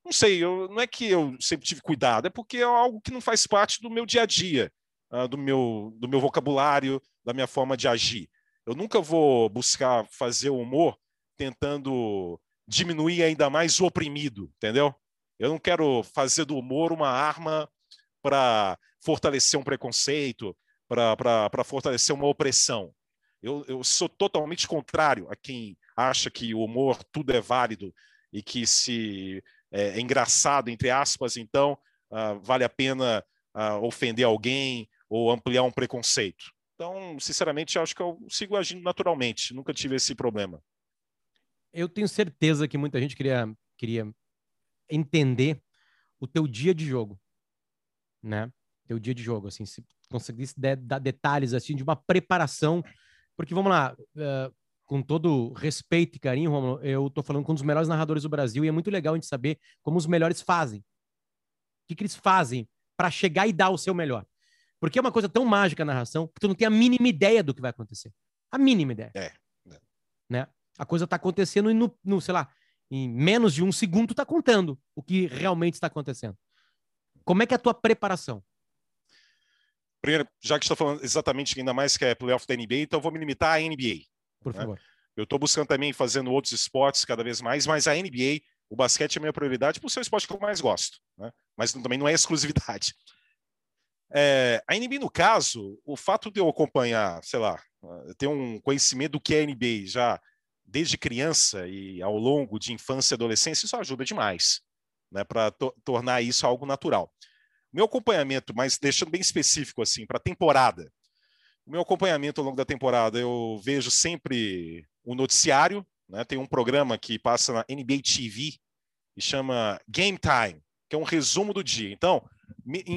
Não sei, eu, não é que eu sempre tive cuidado, é porque é algo que não faz parte do meu dia a dia, uh, do, meu, do meu vocabulário, da minha forma de agir. Eu nunca vou buscar fazer humor tentando diminuir ainda mais o oprimido, entendeu? Eu não quero fazer do humor uma arma para fortalecer um preconceito, para fortalecer uma opressão. Eu, eu sou totalmente contrário a quem acha que o humor tudo é válido e que se é, é engraçado, entre aspas, então uh, vale a pena uh, ofender alguém ou ampliar um preconceito. Então, sinceramente, acho que eu sigo agindo naturalmente, nunca tive esse problema.
Eu tenho certeza que muita gente queria, queria entender o teu dia de jogo, né? Teu dia de jogo, assim, se conseguisse dar detalhes assim de uma preparação, porque vamos lá, uh, com todo respeito e carinho, Romulo, eu tô falando com um dos melhores narradores do Brasil e é muito legal a gente saber como os melhores fazem. O que, que eles fazem para chegar e dar o seu melhor. Porque é uma coisa tão mágica a narração que tu não tem a mínima ideia do que vai acontecer. A mínima ideia.
É.
Né? A coisa tá acontecendo e no, no, sei lá, em menos de um segundo tá contando o que realmente está acontecendo. Como é que é a tua preparação?
Primeiro, já que estou falando exatamente ainda mais que é playoff da NBA, então vou me limitar à NBA.
Por né? favor.
Eu estou buscando também fazendo outros esportes cada vez mais, mas a NBA, o basquete é a minha prioridade por ser o esporte que eu mais gosto, né? mas também não é exclusividade. É, a NBA, no caso, o fato de eu acompanhar, sei lá, ter um conhecimento do que é a NBA já desde criança e ao longo de infância e adolescência, isso ajuda demais, né, para to tornar isso algo natural. Meu acompanhamento, mas deixando bem específico assim, para a temporada. O meu acompanhamento ao longo da temporada, eu vejo sempre o noticiário, né? Tem um programa que passa na NBA TV e chama Game Time, que é um resumo do dia. Então,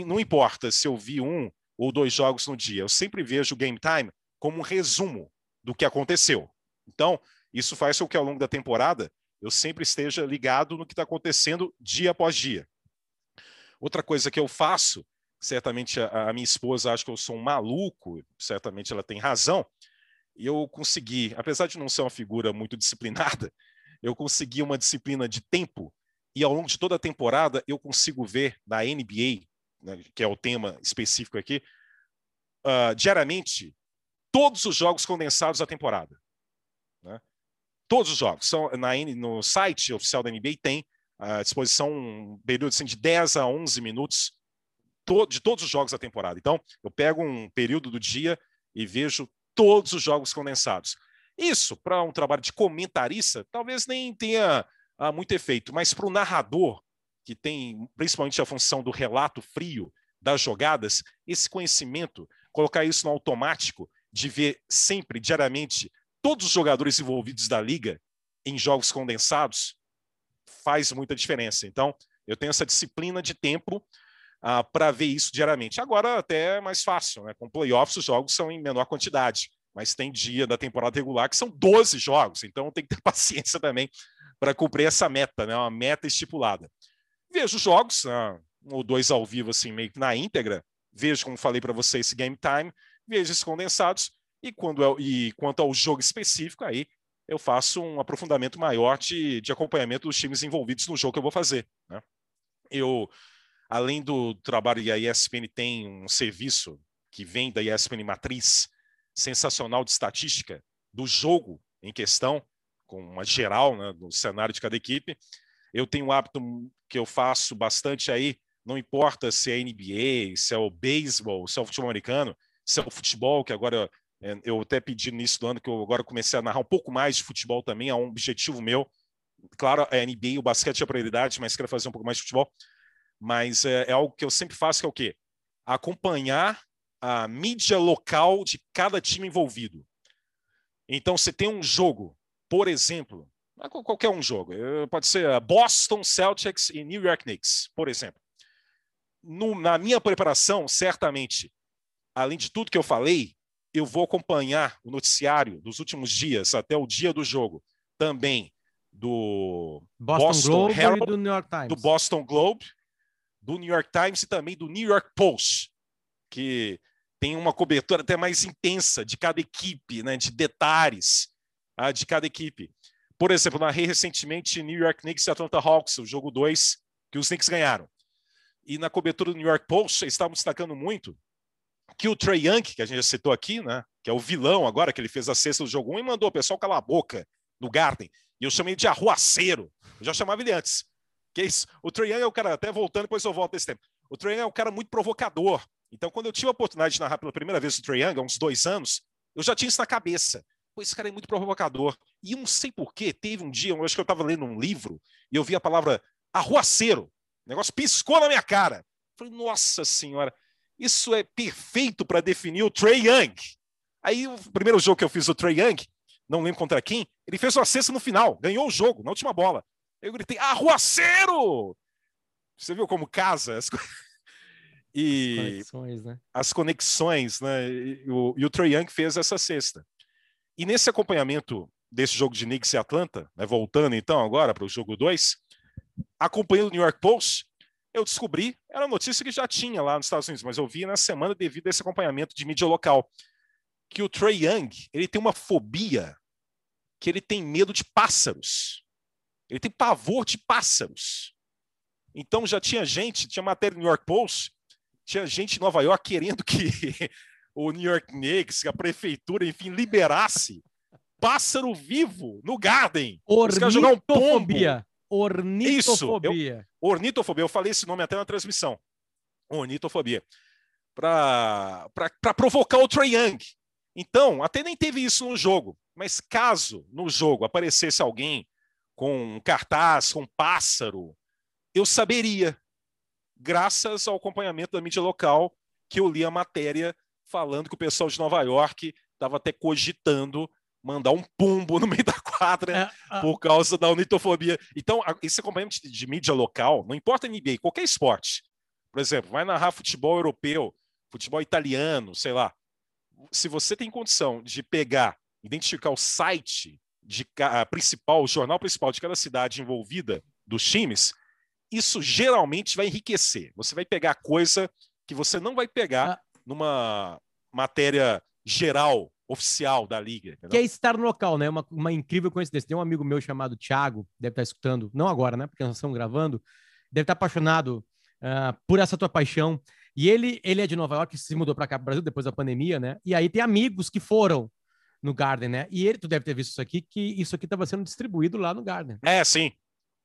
não importa se eu vi um ou dois jogos no dia, eu sempre vejo o Game Time como um resumo do que aconteceu. Então, isso faz com que ao longo da temporada eu sempre esteja ligado no que está acontecendo dia após dia. Outra coisa que eu faço, certamente a, a minha esposa acha que eu sou um maluco, certamente ela tem razão, e eu consegui, apesar de não ser uma figura muito disciplinada, eu consegui uma disciplina de tempo e ao longo de toda a temporada eu consigo ver da NBA né, que é o tema específico aqui, uh, diariamente, todos os jogos condensados da temporada. Né? Todos os jogos. São, na, no site oficial da NBA tem à disposição um período assim, de 10 a 11 minutos to, de todos os jogos da temporada. Então, eu pego um período do dia e vejo todos os jogos condensados. Isso, para um trabalho de comentarista, talvez nem tenha ah, muito efeito, mas para o narrador, que tem principalmente a função do relato frio das jogadas, esse conhecimento, colocar isso no automático, de ver sempre, diariamente, todos os jogadores envolvidos da liga em jogos condensados, faz muita diferença. Então, eu tenho essa disciplina de tempo ah, para ver isso diariamente. Agora, até é mais fácil, né? Com playoffs, os jogos são em menor quantidade, mas tem dia da temporada regular que são 12 jogos, então tem que ter paciência também para cumprir essa meta, né? Uma meta estipulada. Vejo jogos, uh, um ou dois ao vivo, assim, meio que na íntegra. Vejo, como falei para vocês, esse game time, vejo esses condensados. E, quando é, e quanto ao jogo específico, aí eu faço um aprofundamento maior de, de acompanhamento dos times envolvidos no jogo que eu vou fazer. Né? Eu, além do trabalho que a ESPN tem um serviço que vem da ESPN Matriz, sensacional de estatística do jogo em questão, com uma geral né, do cenário de cada equipe. Eu tenho um hábito que eu faço bastante aí, não importa se é NBA, se é o beisebol, se é o futebol americano, se é o futebol, que agora é, eu até pedi no início do ano que eu agora comecei a narrar um pouco mais de futebol também, é um objetivo meu. Claro, a NBA, o basquete é prioridade, mas quero fazer um pouco mais de futebol. Mas é, é algo que eu sempre faço, que é o quê? Acompanhar a mídia local de cada time envolvido. Então, se tem um jogo, por exemplo, qualquer um jogo. Pode ser Boston Celtics e New York Knicks, por exemplo. No, na minha preparação, certamente, além de tudo que eu falei, eu vou acompanhar o noticiário dos últimos dias até o dia do jogo, também do
Boston, Boston Globe Herald, do New York Times.
Do Boston Globe, do New York Times e também do New York Post, que tem uma cobertura até mais intensa de cada equipe, né, de detalhes ah, de cada equipe. Por exemplo, narrei recentemente New York Knicks e Atlanta Hawks, o jogo 2 que os Knicks ganharam. E na cobertura do New York Post, eles estavam destacando muito que o Trey Young, que a gente já citou aqui, né, que é o vilão agora, que ele fez a cesta do jogo 1 e mandou o pessoal calar a boca no Garden. E eu chamei de arruaceiro. Eu já chamava ele antes. Que é isso? O Trey Young é o cara, até voltando, depois eu volto esse tempo. O Trey Young é um cara muito provocador. Então, quando eu tive a oportunidade de narrar pela primeira vez o Trey Young, há uns dois anos, eu já tinha isso na cabeça. Pô, esse cara é muito provocador. E eu não sei porquê, teve um dia, eu acho que eu estava lendo um livro, e eu vi a palavra arruaceiro. O negócio piscou na minha cara. Falei, nossa senhora, isso é perfeito para definir o Trey Young. Aí, o primeiro jogo que eu fiz o Trey Young, não lembro contra quem, ele fez uma cesta no final, ganhou o jogo, na última bola. Eu gritei, arruaceiro! Você viu como casa as? E conexões, né? as conexões, né? E o, e o Trey Young fez essa cesta. E nesse acompanhamento desse jogo de Knicks e Atlanta, né, voltando então agora para o jogo 2, acompanhando o New York Post, eu descobri, era notícia que já tinha lá nos Estados Unidos, mas eu vi na semana devido a esse acompanhamento de mídia local, que o Trey Young, ele tem uma fobia, que ele tem medo de pássaros. Ele tem pavor de pássaros. Então já tinha gente, tinha matéria no New York Post, tinha gente em Nova York querendo que o New York Knicks, a prefeitura, enfim, liberasse pássaro vivo no Garden.
Ornitofobia. Um ornitofobia.
Isso, eu, ornitofobia. Eu falei esse nome até na transmissão. Ornitofobia. Para provocar o Trae Young. Então, até nem teve isso no jogo. Mas caso no jogo aparecesse alguém com um cartaz, com um pássaro, eu saberia, graças ao acompanhamento da mídia local, que eu li a matéria falando que o pessoal de Nova York estava até cogitando mandar um pumbo no meio da quadra é, por causa da unitofobia. Então, esse acompanhamento de, de mídia local, não importa NBA, qualquer esporte. Por exemplo, vai narrar futebol europeu, futebol italiano, sei lá. Se você tem condição de pegar, identificar o site de a principal, o jornal principal de cada cidade envolvida dos times, isso geralmente vai enriquecer. Você vai pegar coisa que você não vai pegar ah. numa matéria geral, oficial da liga. Entendeu?
Que é estar no local, né? Uma, uma incrível coincidência. Tem um amigo meu chamado Thiago, deve estar escutando, não agora, né? Porque nós estamos gravando, deve estar apaixonado uh, por essa tua paixão. E ele, ele é de Nova York, se mudou para cá, para o Brasil, depois da pandemia, né? E aí tem amigos que foram no Garden, né? E ele, tu deve ter visto isso aqui, que isso aqui estava sendo distribuído lá no Garden.
É, sim.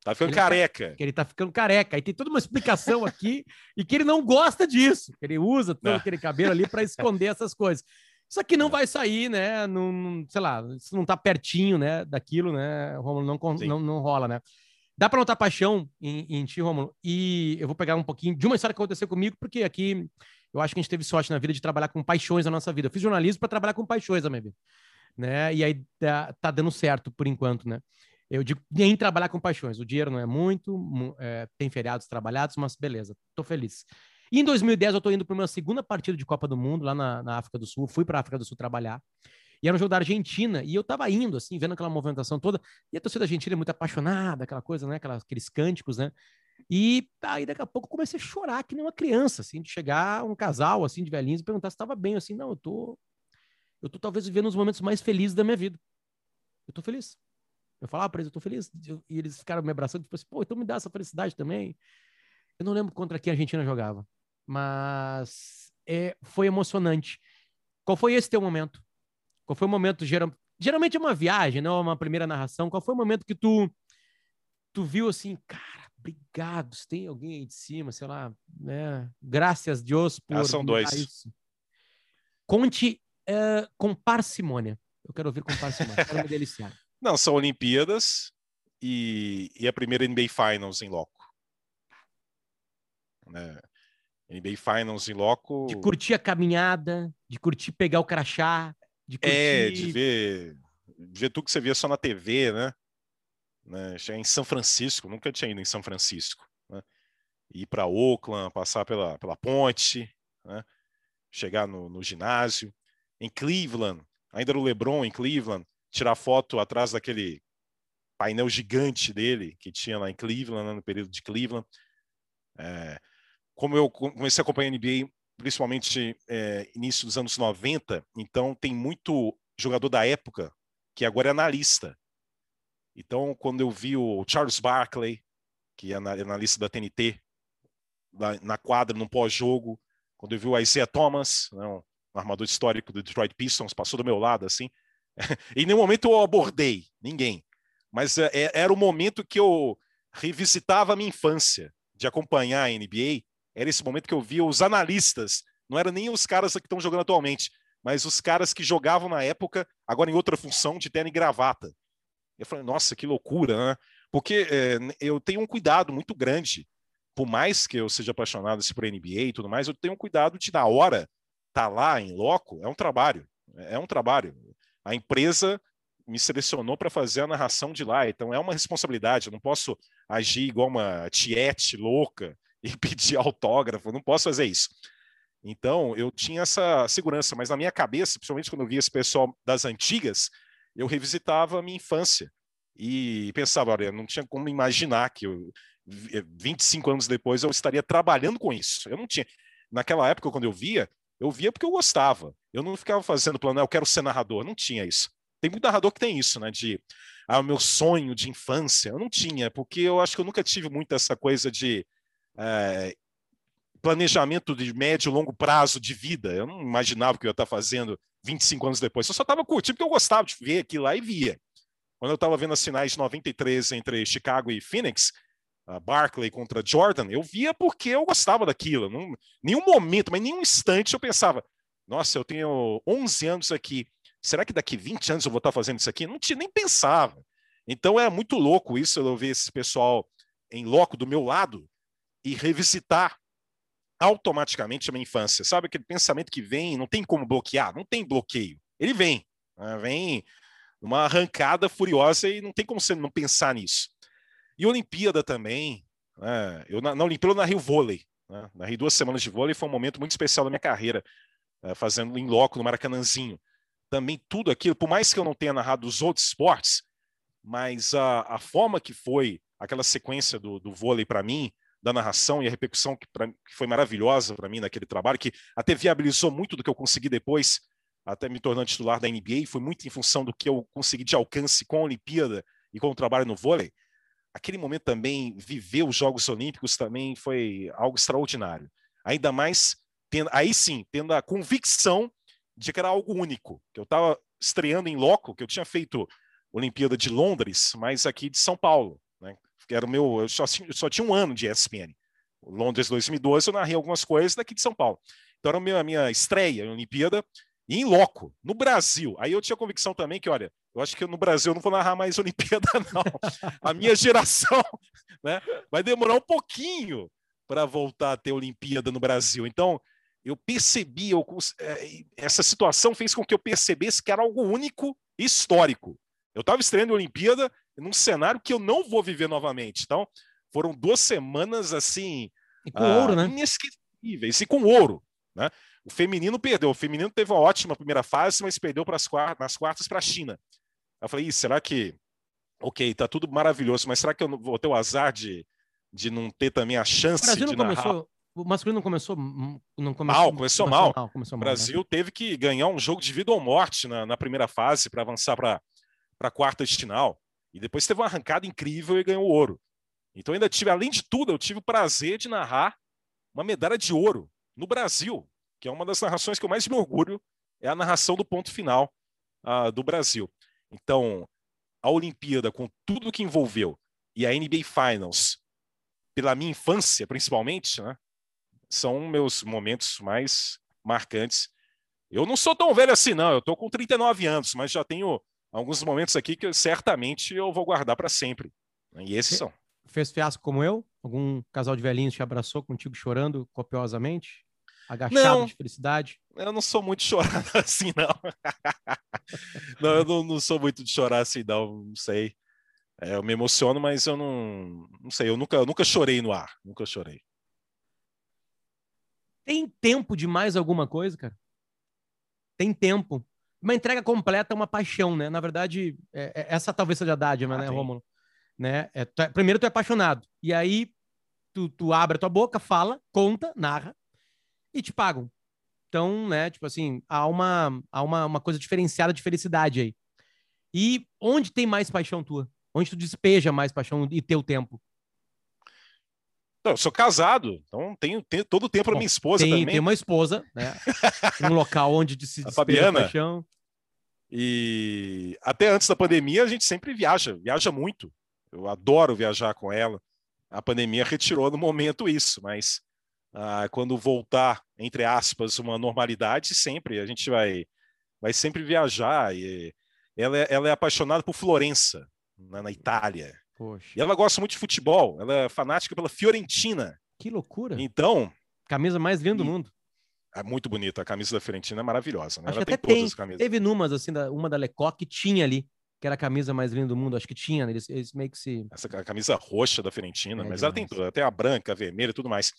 Tá ficando ele tá careca.
Tá, que ele tá ficando careca. E tem toda uma explicação aqui e que ele não gosta disso. Que ele usa todo aquele cabelo ali para esconder essas coisas. Isso aqui não é. vai sair, né? Não, sei lá, se não tá pertinho, né? Daquilo, né? Romulo não, não, não rola, né? Dá para notar paixão em, em ti, Romulo. E eu vou pegar um pouquinho de uma história que aconteceu comigo, porque aqui eu acho que a gente teve sorte na vida de trabalhar com paixões na nossa vida. Eu fiz jornalismo para trabalhar com paixões na minha vida, né? E aí tá, tá dando certo por enquanto, né? Eu digo nem trabalhar com paixões. O dinheiro não é muito, é, tem feriados trabalhados, mas beleza, tô feliz. E em 2010 eu estou indo para uma segunda partida de Copa do Mundo lá na, na África do Sul. Fui para África do Sul trabalhar. E era um jogo da Argentina, e eu tava indo, assim, vendo aquela movimentação toda, e a torcida argentina é muito apaixonada, aquela coisa, né, aquelas, aqueles cânticos, né, e aí daqui a pouco comecei a chorar que nem uma criança, assim, de chegar um casal, assim, de velhinhos, e perguntar se estava bem, assim, não, eu tô, eu tô talvez vivendo os momentos mais felizes da minha vida. Eu tô feliz. Eu falava para eles, eu tô feliz, e eles ficaram me abraçando, tipo assim, pô, então me dá essa felicidade também. Eu não lembro contra quem a Argentina jogava mas é, foi emocionante. Qual foi esse teu momento? Qual foi o momento, geral, geralmente é uma viagem, não é uma primeira narração, qual foi o momento que tu, tu viu assim, cara, obrigado, se tem alguém aí de cima, sei lá, né? Graças a Deus
por ah, são dois.
isso. Conte uh, com parcimônia. Eu quero ouvir com parcimônia, quero me deliciar.
Não, são Olimpíadas e, e a primeira NBA Finals em loco. Né? NBA Finals em loco.
De curtir a caminhada, de curtir pegar o crachá, de curtir...
É, de ver, de ver tudo que você via só na TV, né? né? em São Francisco, nunca tinha ido em São Francisco. Né? Ir para Oakland, passar pela, pela ponte, né? chegar no, no ginásio. Em Cleveland, ainda no LeBron, em Cleveland, tirar foto atrás daquele painel gigante dele que tinha lá em Cleveland, né? no período de Cleveland. É, como eu comecei a acompanhar a NBA, principalmente é, início dos anos 90, então tem muito jogador da época que agora é analista. Então, quando eu vi o Charles Barkley, que é analista da TNT, na quadra, no pós-jogo, quando eu vi o Isaiah Thomas, né, um armador histórico do Detroit Pistons, passou do meu lado, assim. em nenhum momento eu abordei ninguém, mas é, era o momento que eu revisitava a minha infância de acompanhar a NBA. Era esse momento que eu via os analistas, não eram nem os caras que estão jogando atualmente, mas os caras que jogavam na época, agora em outra função, de terno e gravata. Eu falei, nossa, que loucura, né? Porque é, eu tenho um cuidado muito grande por mais que eu seja apaixonado assim, por NBA e tudo mais, eu tenho cuidado de, na hora, estar tá lá em loco, é um trabalho. É um trabalho. A empresa me selecionou para fazer a narração de lá, então é uma responsabilidade. Eu não posso agir igual uma tiete louca e pedir autógrafo, não posso fazer isso. Então, eu tinha essa segurança, mas na minha cabeça, principalmente quando eu via esse pessoal das antigas, eu revisitava a minha infância e pensava, olha, não tinha como imaginar que eu 25 anos depois eu estaria trabalhando com isso. Eu não tinha. Naquela época, quando eu via, eu via porque eu gostava. Eu não ficava fazendo plano, ah, eu quero ser narrador. Não tinha isso. Tem muito narrador que tem isso, né? De ah, meu sonho de infância. Eu não tinha, porque eu acho que eu nunca tive muito essa coisa de é, planejamento de médio e longo prazo de vida. Eu não imaginava que eu ia estar fazendo 25 anos depois. Eu só estava curtindo porque eu gostava de ver aquilo lá e via. Quando eu estava vendo as finais de 93 entre Chicago e Phoenix, Barkley contra Jordan, eu via porque eu gostava daquilo. Num, nenhum momento, mas nenhum instante eu pensava, nossa, eu tenho 11 anos aqui, será que daqui 20 anos eu vou estar fazendo isso aqui? Não tinha nem pensava. Então é muito louco isso, eu ver esse pessoal em loco do meu lado e revisitar automaticamente a minha infância. Sabe aquele pensamento que vem, não tem como bloquear, não tem bloqueio. Ele vem, né? vem uma arrancada furiosa e não tem como você não pensar nisso. E Olimpíada também. Né? Eu, na, Olimpíada eu narrei o vôlei. Né? Narrei duas semanas de vôlei, foi um momento muito especial da minha carreira, uh, fazendo em loco no Maracanãzinho. Também tudo aquilo, por mais que eu não tenha narrado os outros esportes, mas a, a forma que foi aquela sequência do, do vôlei para mim, da narração e a repercussão que, pra, que foi maravilhosa para mim naquele trabalho, que até viabilizou muito do que eu consegui depois, até me tornando titular da NBA, foi muito em função do que eu consegui de alcance com a Olimpíada e com o trabalho no vôlei aquele momento também, viver os Jogos Olímpicos também foi algo extraordinário. Ainda mais, tendo, aí sim, tendo a convicção de que era algo único, que eu estava estreando em loco, que eu tinha feito Olimpíada de Londres, mas aqui de São Paulo, né? Era o meu, eu só, só tinha um ano de ESPN. Londres 2012 eu narrei algumas coisas daqui de São Paulo. Então era a minha, a minha estreia em Olimpíada em loco, no Brasil. Aí eu tinha convicção também que, olha, eu acho que no Brasil eu não vou narrar mais Olimpíada, não. A minha geração né, vai demorar um pouquinho para voltar a ter Olimpíada no Brasil. Então, eu percebi, eu, é, essa situação fez com que eu percebesse que era algo único e histórico. Eu estava estreando a Olimpíada num cenário que eu não vou viver novamente. Então, foram duas semanas assim.
E com ah, ouro, né?
Inesquecíveis, e com ouro. Né? O feminino perdeu. O feminino teve uma ótima primeira fase, mas perdeu para quartas, nas quartas para a China. Eu falei, será que. Ok, tá tudo maravilhoso, mas será que eu vou ter o azar de, de não ter também a chance o de narrar?
Começou, o masculino não começou,
não começou mal, começou mal. mal começou o Brasil mal, né? teve que ganhar um jogo de vida ou morte na, na primeira fase para avançar para a quarta de final. E depois teve uma arrancada incrível e ganhou ouro. Então ainda tive, além de tudo, eu tive o prazer de narrar uma medalha de ouro no Brasil que é uma das narrações que eu mais me orgulho, é a narração do ponto final uh, do Brasil. Então, a Olimpíada, com tudo que envolveu, e a NBA Finals, pela minha infância, principalmente, né, são meus momentos mais marcantes. Eu não sou tão velho assim, não. Eu estou com 39 anos, mas já tenho alguns momentos aqui que certamente eu vou guardar para sempre. Né, e esses são.
Fez fiasco como eu? Algum casal de velhinhos te abraçou contigo chorando copiosamente? Agachado não, de felicidade?
Eu não sou muito de chorar assim, não. não, eu não, não, sou muito de chorar assim, não, não sei. É, eu me emociono, mas eu não, não sei, eu nunca, eu nunca chorei no ar, nunca chorei.
Tem tempo de mais alguma coisa, cara? Tem tempo. Uma entrega completa é uma paixão, né? Na verdade, é, é, essa talvez seja a dádiva, ah, né, Romulo? Né? É, tu é, primeiro, tu é apaixonado. E aí, tu, tu abre a tua boca, fala, conta, narra e te pagam. Então, né, tipo assim, há uma, há uma, uma coisa diferenciada de felicidade aí. E onde tem mais paixão tua? Onde tu despeja mais paixão e teu tempo?
Não, eu sou casado, então tenho, tenho todo o tempo para minha esposa
tem,
também.
Tem uma esposa, né? um local onde de se
a Fabiana.
paixão.
E até antes da pandemia a gente sempre viaja, viaja muito. Eu adoro viajar com ela. A pandemia retirou no momento isso, mas ah, quando voltar, entre aspas, uma normalidade, sempre a gente vai, vai sempre viajar. E ela, é, ela é apaixonada por Florença, na, na Itália.
Poxa.
E ela gosta muito de futebol, ela é fanática pela Fiorentina.
Que loucura.
Então.
Camisa mais linda do mundo.
É muito bonita, a camisa da Fiorentina é maravilhosa, né?
Acho
ela
que
tem todas
tem.
as camisas.
Teve numas, assim, da, uma da Lecoq tinha ali, que era a camisa mais linda do mundo, acho que tinha, né? eles, eles meio que se...
Essa a camisa roxa da Fiorentina,
É
mas ela tem
demais.
tudo, ela tem a branca, a vermelha e tudo mais.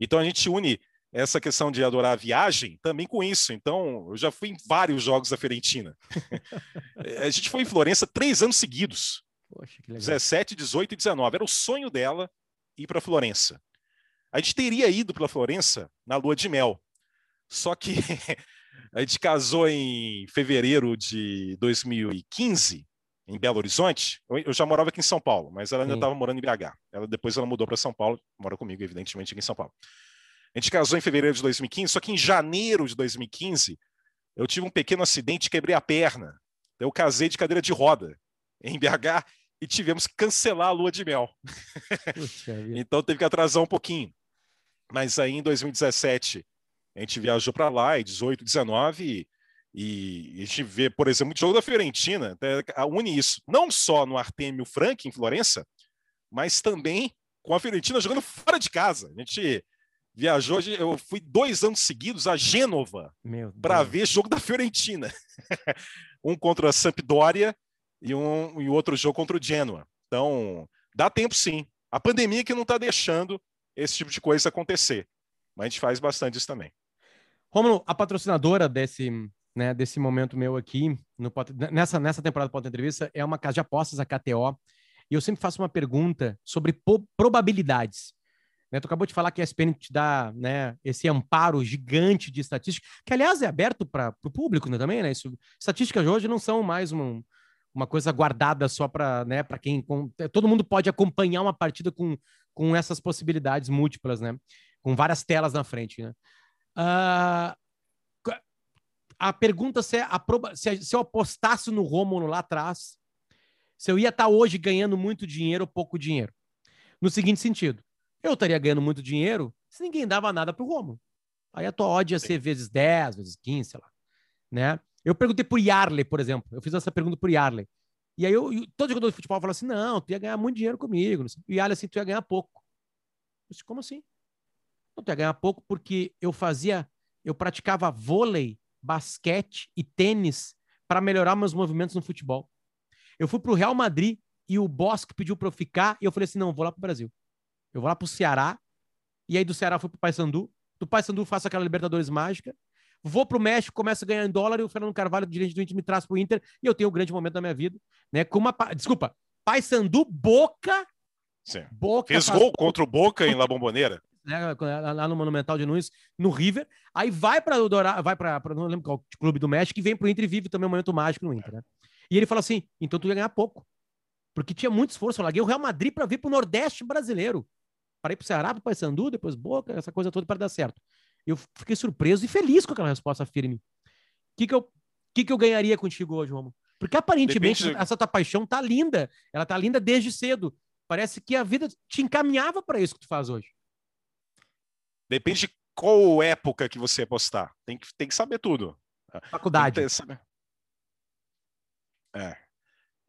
Então a gente une essa questão de adorar a viagem também com isso. Então, eu já fui em vários jogos da Fiorentina. a gente foi em Florença três anos seguidos.
Poxa, que legal.
17, 18 e 19. Era o sonho dela ir para Florença. A gente teria ido para Florença na lua de mel. Só que a gente casou em fevereiro de 2015, em Belo Horizonte. Eu- já morava aqui em São Paulo, mas ela ainda estava morando em BH. Ela, depois ela mudou para São Paulo, mora comigo, evidentemente, aqui em São Paulo. A gente casou em fevereiro de 2015, só que em janeiro de 2015 eu tive um pequeno acidente quebrei a perna. Eu casei de cadeira de roda em BH e tivemos que cancelar a lua de mel. Então teve que atrasar um pouquinho. Mas aí em 2017 a gente viajou para lá, e 18, 19, e, a gente vê, por exemplo, o jogo da Fiorentina, une isso, não só no Artemio Frank, em Florença, mas também com a Fiorentina jogando fora de casa. A gente viajou, eu fui dois anos seguidos a Gênova para ver jogo da Fiorentina. um contra a Sampdoria e, um, e outro jogo contra o Genoa. Então, dá tempo sim. A pandemia que não está deixando esse tipo de coisa acontecer. Mas a gente faz bastante isso também.
Romulo, a patrocinadora desse, né, desse momento meu aqui, no, nessa, nessa temporada do Ponto Entrevista, é uma casa de apostas, a KTO. E eu sempre faço uma pergunta sobre probabilidades. Né, tu acabou de falar que a ESPN te dá né, esse amparo gigante de estatística, que aliás é aberto para o público né, também, né? Isso, estatísticas hoje não são mais uma, uma coisa guardada só para né, quem. com- todo mundo pode acompanhar uma partida com, com essas possibilidades múltiplas, né? Com várias telas na frente, né? Qu- a pergunta se, é a proba- se, se eu apostasse no Rômulo lá atrás, se eu ia estar hoje ganhando muito dinheiro ou pouco dinheiro. No seguinte sentido, eu estaria ganhando muito dinheiro se ninguém dava nada pro Rômulo. Aí a tua odd ia ser vezes 10, vezes 15, sei lá. Né? Eu perguntei pro Yarley, por exemplo. Eu fiz essa pergunta pro Yarley. E aí eu, todo jogador de futebol fala assim: não, tu ia ganhar muito dinheiro comigo. E o Yarley assim, tu ia ganhar pouco. Eu disse, como assim? Não, tu ia ganhar pouco porque eu fazia, eu praticava vôlei, basquete e tênis para melhorar meus movimentos no futebol. Eu fui pro Real Madrid e o Bosque pediu para eu ficar e eu falei assim: não, eu vou lá pro Brasil. Eu vou lá pro Ceará. E aí do Ceará eu fui pro Paysandu. Do Paysandu eu faço aquela Libertadores mágica. Vou pro México, começo a ganhar em dólar e o Fernando Carvalho, dirigente do Inter, me traz pro Inter e eu tenho o grande momento da minha vida, né? Com uma, pa- desculpa, Paysandu, Boca,
Sim.
Boca.
Fez gol contra o Boca em La Bombonera.
Né, lá no Monumental de Nunes, no River. Aí vai para o Dourado, vai para não lembro qual clube do México e vem pro Inter e vive também um momento mágico no Inter, né? E ele fala assim: "Então tu ia ganhar pouco". Porque tinha muito esforço, eu larguei o Real Madrid para vir pro Nordeste brasileiro. Parei pro Ceará, pro Paysandu, depois Boca, essa coisa toda para dar certo. Eu fiquei surpreso e feliz com aquela resposta firme. O que que eu que que eu ganharia contigo hoje, Romulo? Porque aparentemente
Depende-
essa tua paixão tá linda. Ela tá linda desde cedo. Parece que a vida te encaminhava para isso que tu faz hoje.
Depende de qual época que você apostar. Tem que, tem que saber tudo.
Faculdade.
ter- saber. É.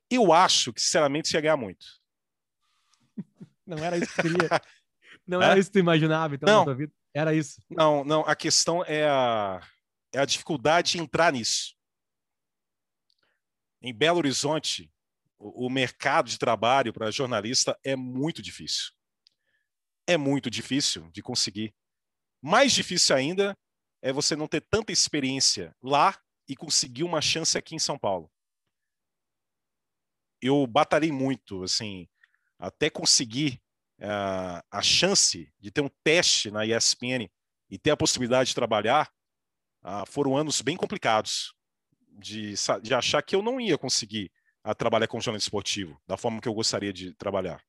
Eu acho que, sinceramente, você ia ganhar muito.
Não era isso que queria. Não
Hã?
era isso que tu imaginava, então,
Não.
na tua vida. Era isso.
Não, não. A questão é a, é a dificuldade de entrar nisso. Em Belo Horizonte, o, o mercado de trabalho para jornalista é muito difícil. É muito difícil de conseguir. Mais difícil ainda é você não ter tanta experiência lá e conseguir uma chance aqui em São Paulo. Eu batalhei muito, assim, até conseguir ah, a chance de ter um teste na ESPN e ter a possibilidade de trabalhar, ah, foram anos bem complicados de, de achar que eu não ia conseguir ah, trabalhar com jornalismo esportivo da forma que eu gostaria de trabalhar.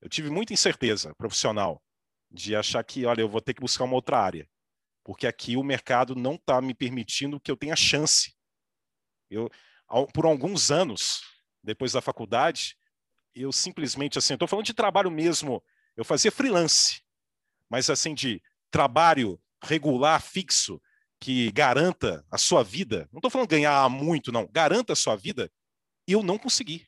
Eu tive muita incerteza profissional de achar que, olha, eu vou ter que buscar uma outra área, porque aqui o mercado não está me permitindo que eu tenha chance. Eu, por alguns anos, depois da faculdade, eu simplesmente, assim, estou falando de trabalho mesmo, eu fazia freelance, mas assim, de trabalho regular, fixo, que garanta a sua vida, não estou falando ganhar muito, não, garanta a sua vida, eu não consegui.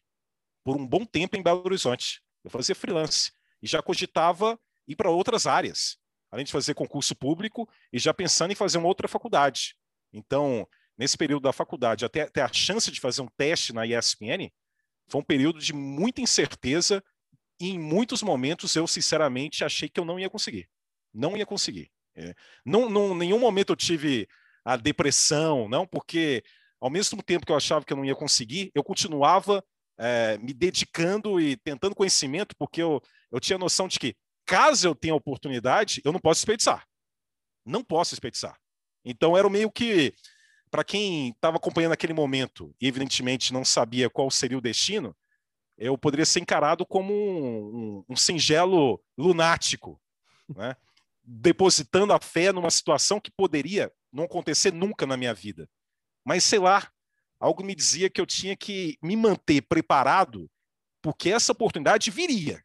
Por um bom tempo em Belo Horizonte. Eu fazia freelance e já cogitava ir para outras áreas, além de fazer concurso público e já pensando em fazer uma outra faculdade. Então, nesse período da faculdade, até ter a chance de fazer um teste na ESPN, foi um período de muita incerteza e em muitos momentos eu, sinceramente, achei que eu não ia conseguir. Não ia conseguir. É, não, não, nenhum momento eu tive a depressão, não, porque ao mesmo tempo que eu achava que eu não ia conseguir, eu continuava é, me dedicando e tentando conhecimento, porque eu, eu tinha noção de que, caso eu tenha oportunidade, eu não posso desperdiçar. Não posso desperdiçar. Então, era meio que, para quem estava acompanhando aquele momento e, evidentemente, não sabia qual seria o destino, eu poderia ser encarado como um, um, um singelo lunático, né? depositando a fé numa situação que poderia não acontecer nunca na minha vida. Mas sei lá, algo me dizia que eu tinha que me manter preparado, porque essa oportunidade viria.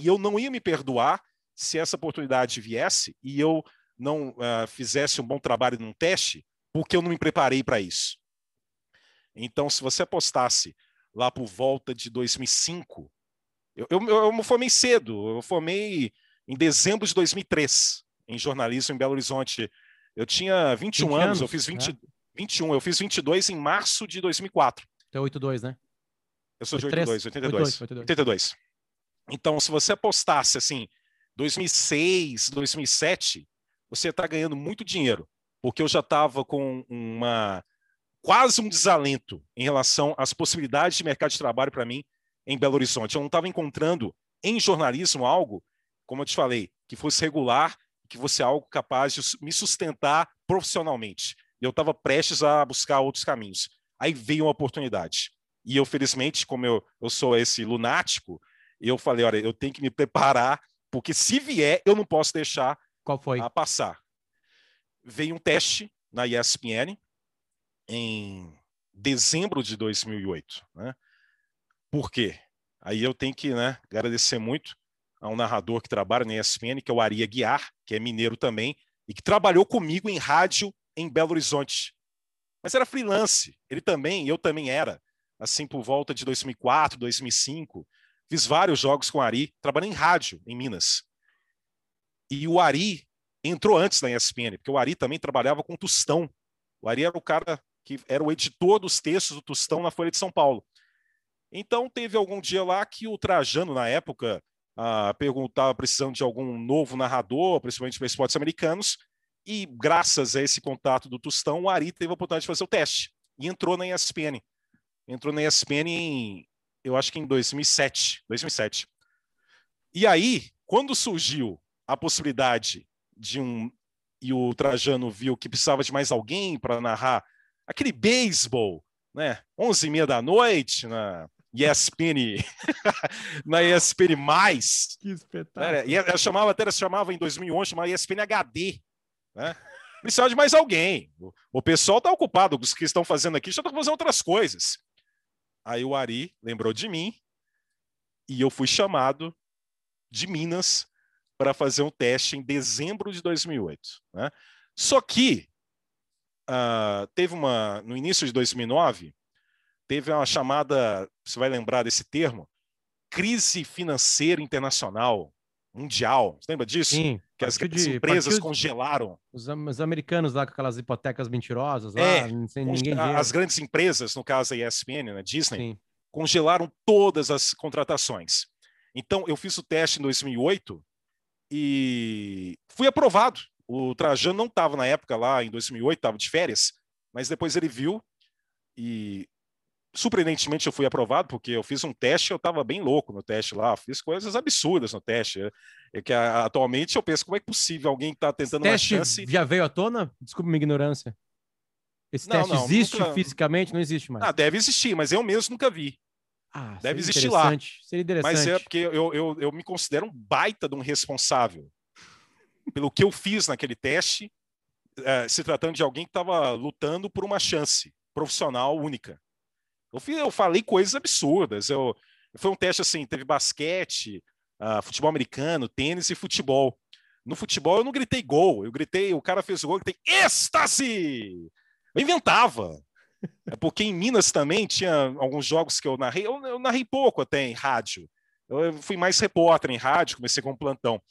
E eu não ia me perdoar se essa oportunidade viesse e eu não uh, fizesse um bom trabalho num teste, porque eu não me preparei para isso. Então, se você apostasse lá por volta de 2005, eu, eu, eu me formei cedo, eu formei em dezembro de 2003, em jornalismo em Belo Horizonte. Eu tinha 21 anos, anos, eu fiz 20, né? 21, eu fiz 22 em março de 2004.
Então, 82, né?
Eu sou 83, de 82, 82, 82. 82. Então, se você apostasse assim, 2006, 2007, você está ganhando muito dinheiro, porque eu já estava com uma quase um desalento em relação às possibilidades de mercado de trabalho para mim em Belo Horizonte. Eu não estava encontrando em jornalismo algo como eu te falei, que fosse regular, que fosse algo capaz de me sustentar profissionalmente. Eu estava prestes a buscar outros caminhos. Aí veio uma oportunidade. E eu, felizmente, como eu, eu sou esse lunático, eu falei, olha, eu tenho que me preparar, porque se vier, eu não posso deixar
Qual foi?
a passar. Veio um teste na ESPN em dezembro de 2008. Né? Por quê? Aí eu tenho que né, agradecer muito a um narrador que trabalha na ESPN, que é o Aria Guiar, que é mineiro também, e que trabalhou comigo em rádio em Belo Horizonte. Mas era freelance. Ele também, eu também era. Assim, por volta de 2004, 2005. Fiz vários jogos com o Ari. Trabalhei em rádio, em Minas. E o Ari entrou antes na ESPN, porque o Ari também trabalhava com Tostão. O Ari era o cara que era o editor dos textos do Tostão na Folha de São Paulo. Então, teve algum dia lá que o Trajano, na época, uh, perguntava precisando de algum novo narrador, principalmente para esportes americanos, e graças a esse contato do Tostão, o Ari teve a oportunidade de fazer o teste e entrou na ESPN. Entrou na ESPN em, eu acho que em 2007, 2007. E aí, quando surgiu a possibilidade de um e o Trajano viu que precisava de mais alguém para narrar aquele beisebol, né? 11 e meia da noite na ESPN, na ESPN+.
Que espetáculo.
E ela chamava, até ela chamava em 2011, chamava ESPN HD. Né? Precisava de mais alguém. O, pessoal está ocupado, os que estão fazendo aqui já estão fazendo outras coisas. Aí o Ari lembrou de mim e eu fui chamado de Minas para fazer um teste em dezembro de 2008. Né? Só que uh, teve uma no início de 2009 teve uma chamada, você vai lembrar desse termo, crise financeira internacional, mundial. Você lembra disso?
Sim.
Que as grandes de, empresas congelaram.
Os, os, americanos lá com aquelas hipotecas mentirosas, lá, é, sem ninguém
As grandes empresas, no caso a ESPN, né, Disney, Sim. congelaram todas as contratações. Então, eu fiz o teste em 2008 e fui aprovado. O Trajano não estava na época lá, em 2008, estava de férias, mas depois ele viu e surpreendentemente eu fui aprovado, porque eu fiz um teste, eu estava bem louco no teste lá, fiz coisas absurdas no teste. É, que atualmente eu penso como é possível alguém que está tentando uma chance.
Já veio à tona? Desculpa minha ignorância. Esse não, teste não, existe nunca... fisicamente? Não existe mais.
Ah, deve existir, mas eu mesmo nunca vi.
Ah,
deve existir lá.
Seria interessante.
Mas é porque eu, eu, eu me considero um baita de um responsável. pelo que eu fiz naquele teste, é, se tratando de alguém que estava lutando por uma chance profissional única. Eu, fiz, eu falei coisas absurdas. Eu, foi um teste assim, teve basquete, uh, futebol americano, tênis e futebol. No futebol eu não gritei gol, eu gritei, o cara fez o gol, eu gritei êxtase! Eu inventava. É porque em Minas também tinha alguns jogos que eu narrei, eu, eu narrei pouco até em rádio. Eu fui mais repórter em rádio, comecei com plantão.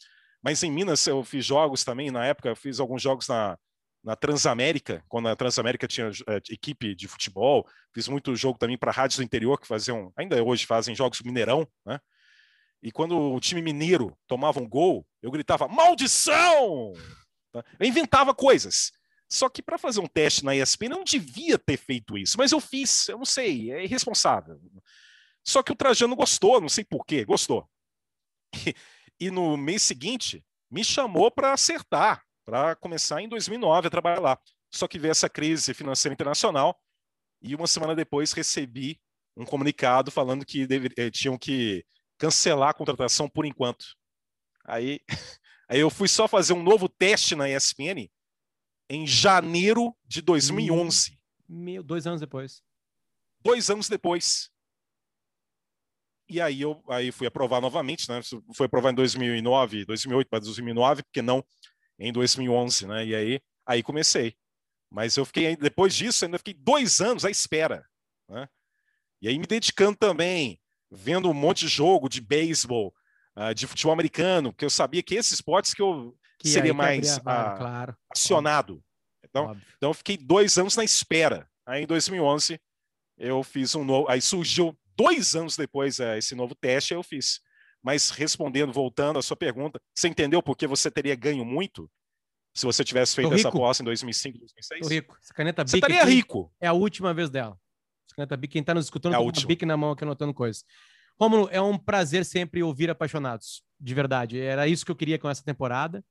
Mas em Minas eu fiz jogos também, na época eu fiz alguns jogos na, na Transamérica, quando a Transamérica tinha é, equipe de futebol, fiz muito jogo também para rádios do interior que faziam, ainda hoje fazem jogos Mineirão, né? E quando o time mineiro tomava um gol, eu gritava maldição! Tá? Eu inventava coisas. Só que para fazer um teste na ESPN não devia ter feito isso, mas eu fiz, eu não sei, é irresponsável. Só que o Trajano gostou, não sei porquê, gostou. E, e no mês seguinte me chamou para acertar, para começar em 2009 a trabalhar lá. Só que veio essa crise financeira internacional e uma semana depois recebi um comunicado falando que deve, eh, tinham que cancelar a contratação por enquanto. Aí, aí eu fui só fazer um novo teste na ESPN em janeiro de 2011.
Meu, dois anos depois.
Dois anos depois. E aí eu aí fui aprovar novamente, né? Foi aprovar em 2009, 2008 para 2009, porque não em 2011, né? E aí aí comecei. Mas eu fiquei depois disso ainda fiquei dois anos à espera, né? E aí me dedicando também, vendo um monte de jogo de beisebol, uh, de futebol americano, porque eu sabia que esses esportes que eu que seria mais
vaga, uh, claro.
acionado. Então, então eu fiquei dois anos na espera. Aí em 2011 eu fiz um novo, aí surgiu dois anos depois é, esse novo teste eu fiz. Mas respondendo, voltando à sua pergunta, você entendeu por que você teria ganho muito se você tivesse feito essa aposta em 2005, 2006? Tô
rico. Essa caneta
Bic você estaria rico.
É a última vez dela. Essa caneta Bic, quem está nos escutando, é a última. Bic na mão aqui anotando coisas. Rômulo, é um prazer sempre ouvir apaixonados, de verdade. Era isso que eu queria com essa temporada.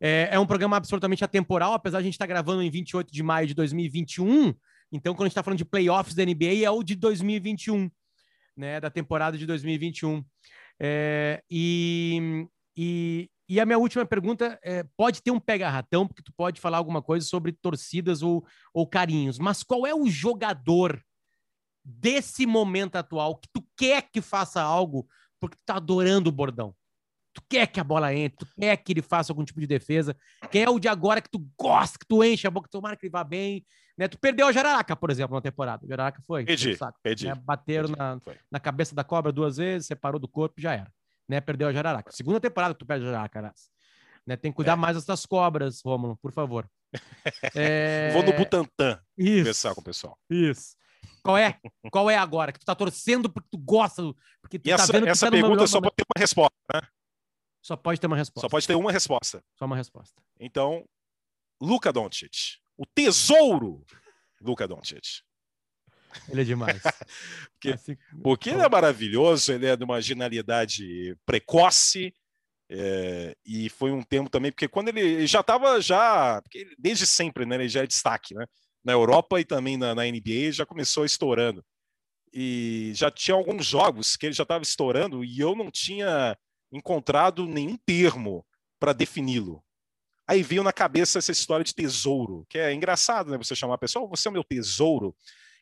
É, é um programa absolutamente atemporal, apesar de a gente estar tá gravando em 28 de maio de 2021. Então, quando a gente está falando de playoffs da NBA, é o de 2021 né, da temporada de 2021. É, e, e, e, a minha última pergunta é, pode ter um pega-ratão, porque tu pode falar alguma coisa sobre torcidas ou, ou carinhos, mas qual é o jogador desse momento atual que tu quer que faça algo porque tu tá adorando o bordão? Tu quer que a bola entre, tu quer que ele faça algum tipo de defesa. Quem é o de agora que tu gosta, que tu enche a boca, tomara que ele vá bem, né? Tu perdeu a Jararaca, por exemplo, na temporada. O Jararaca foi.
Perdi, saco, perdi.
Né? Bateram na, na cabeça da cobra duas vezes, separou do corpo e já era. Né? Perdeu a Jararaca. Segunda temporada que tu perde a Jararaca, né? Tem que cuidar é. mais dessas cobras, Rômulo, por favor.
é... Vou no Butantan
Isso.
conversar com o pessoal.
Isso. Qual é? Qual é agora? Que tu tá torcendo porque tu gosta, porque tu
e tá essa, vendo que essa tá pergunta só pode ter uma resposta, né?
Só pode ter uma resposta.
Só pode ter uma resposta.
Só uma resposta.
Então, Luca Doncic o tesouro Luca Doncic.
Ele é demais.
porque, porque ele é maravilhoso, ele é de uma genialidade precoce, é, e foi um tempo também, porque quando ele já estava já, desde sempre, né, ele já é destaque, né? Na Europa e também na, na NBA já começou estourando. E já tinha alguns jogos que ele já estava estourando e eu não tinha encontrado nenhum termo para defini-lo. Aí veio na cabeça essa história de tesouro, que é engraçado, né? Você chamar a pessoa, oh, você é o meu tesouro.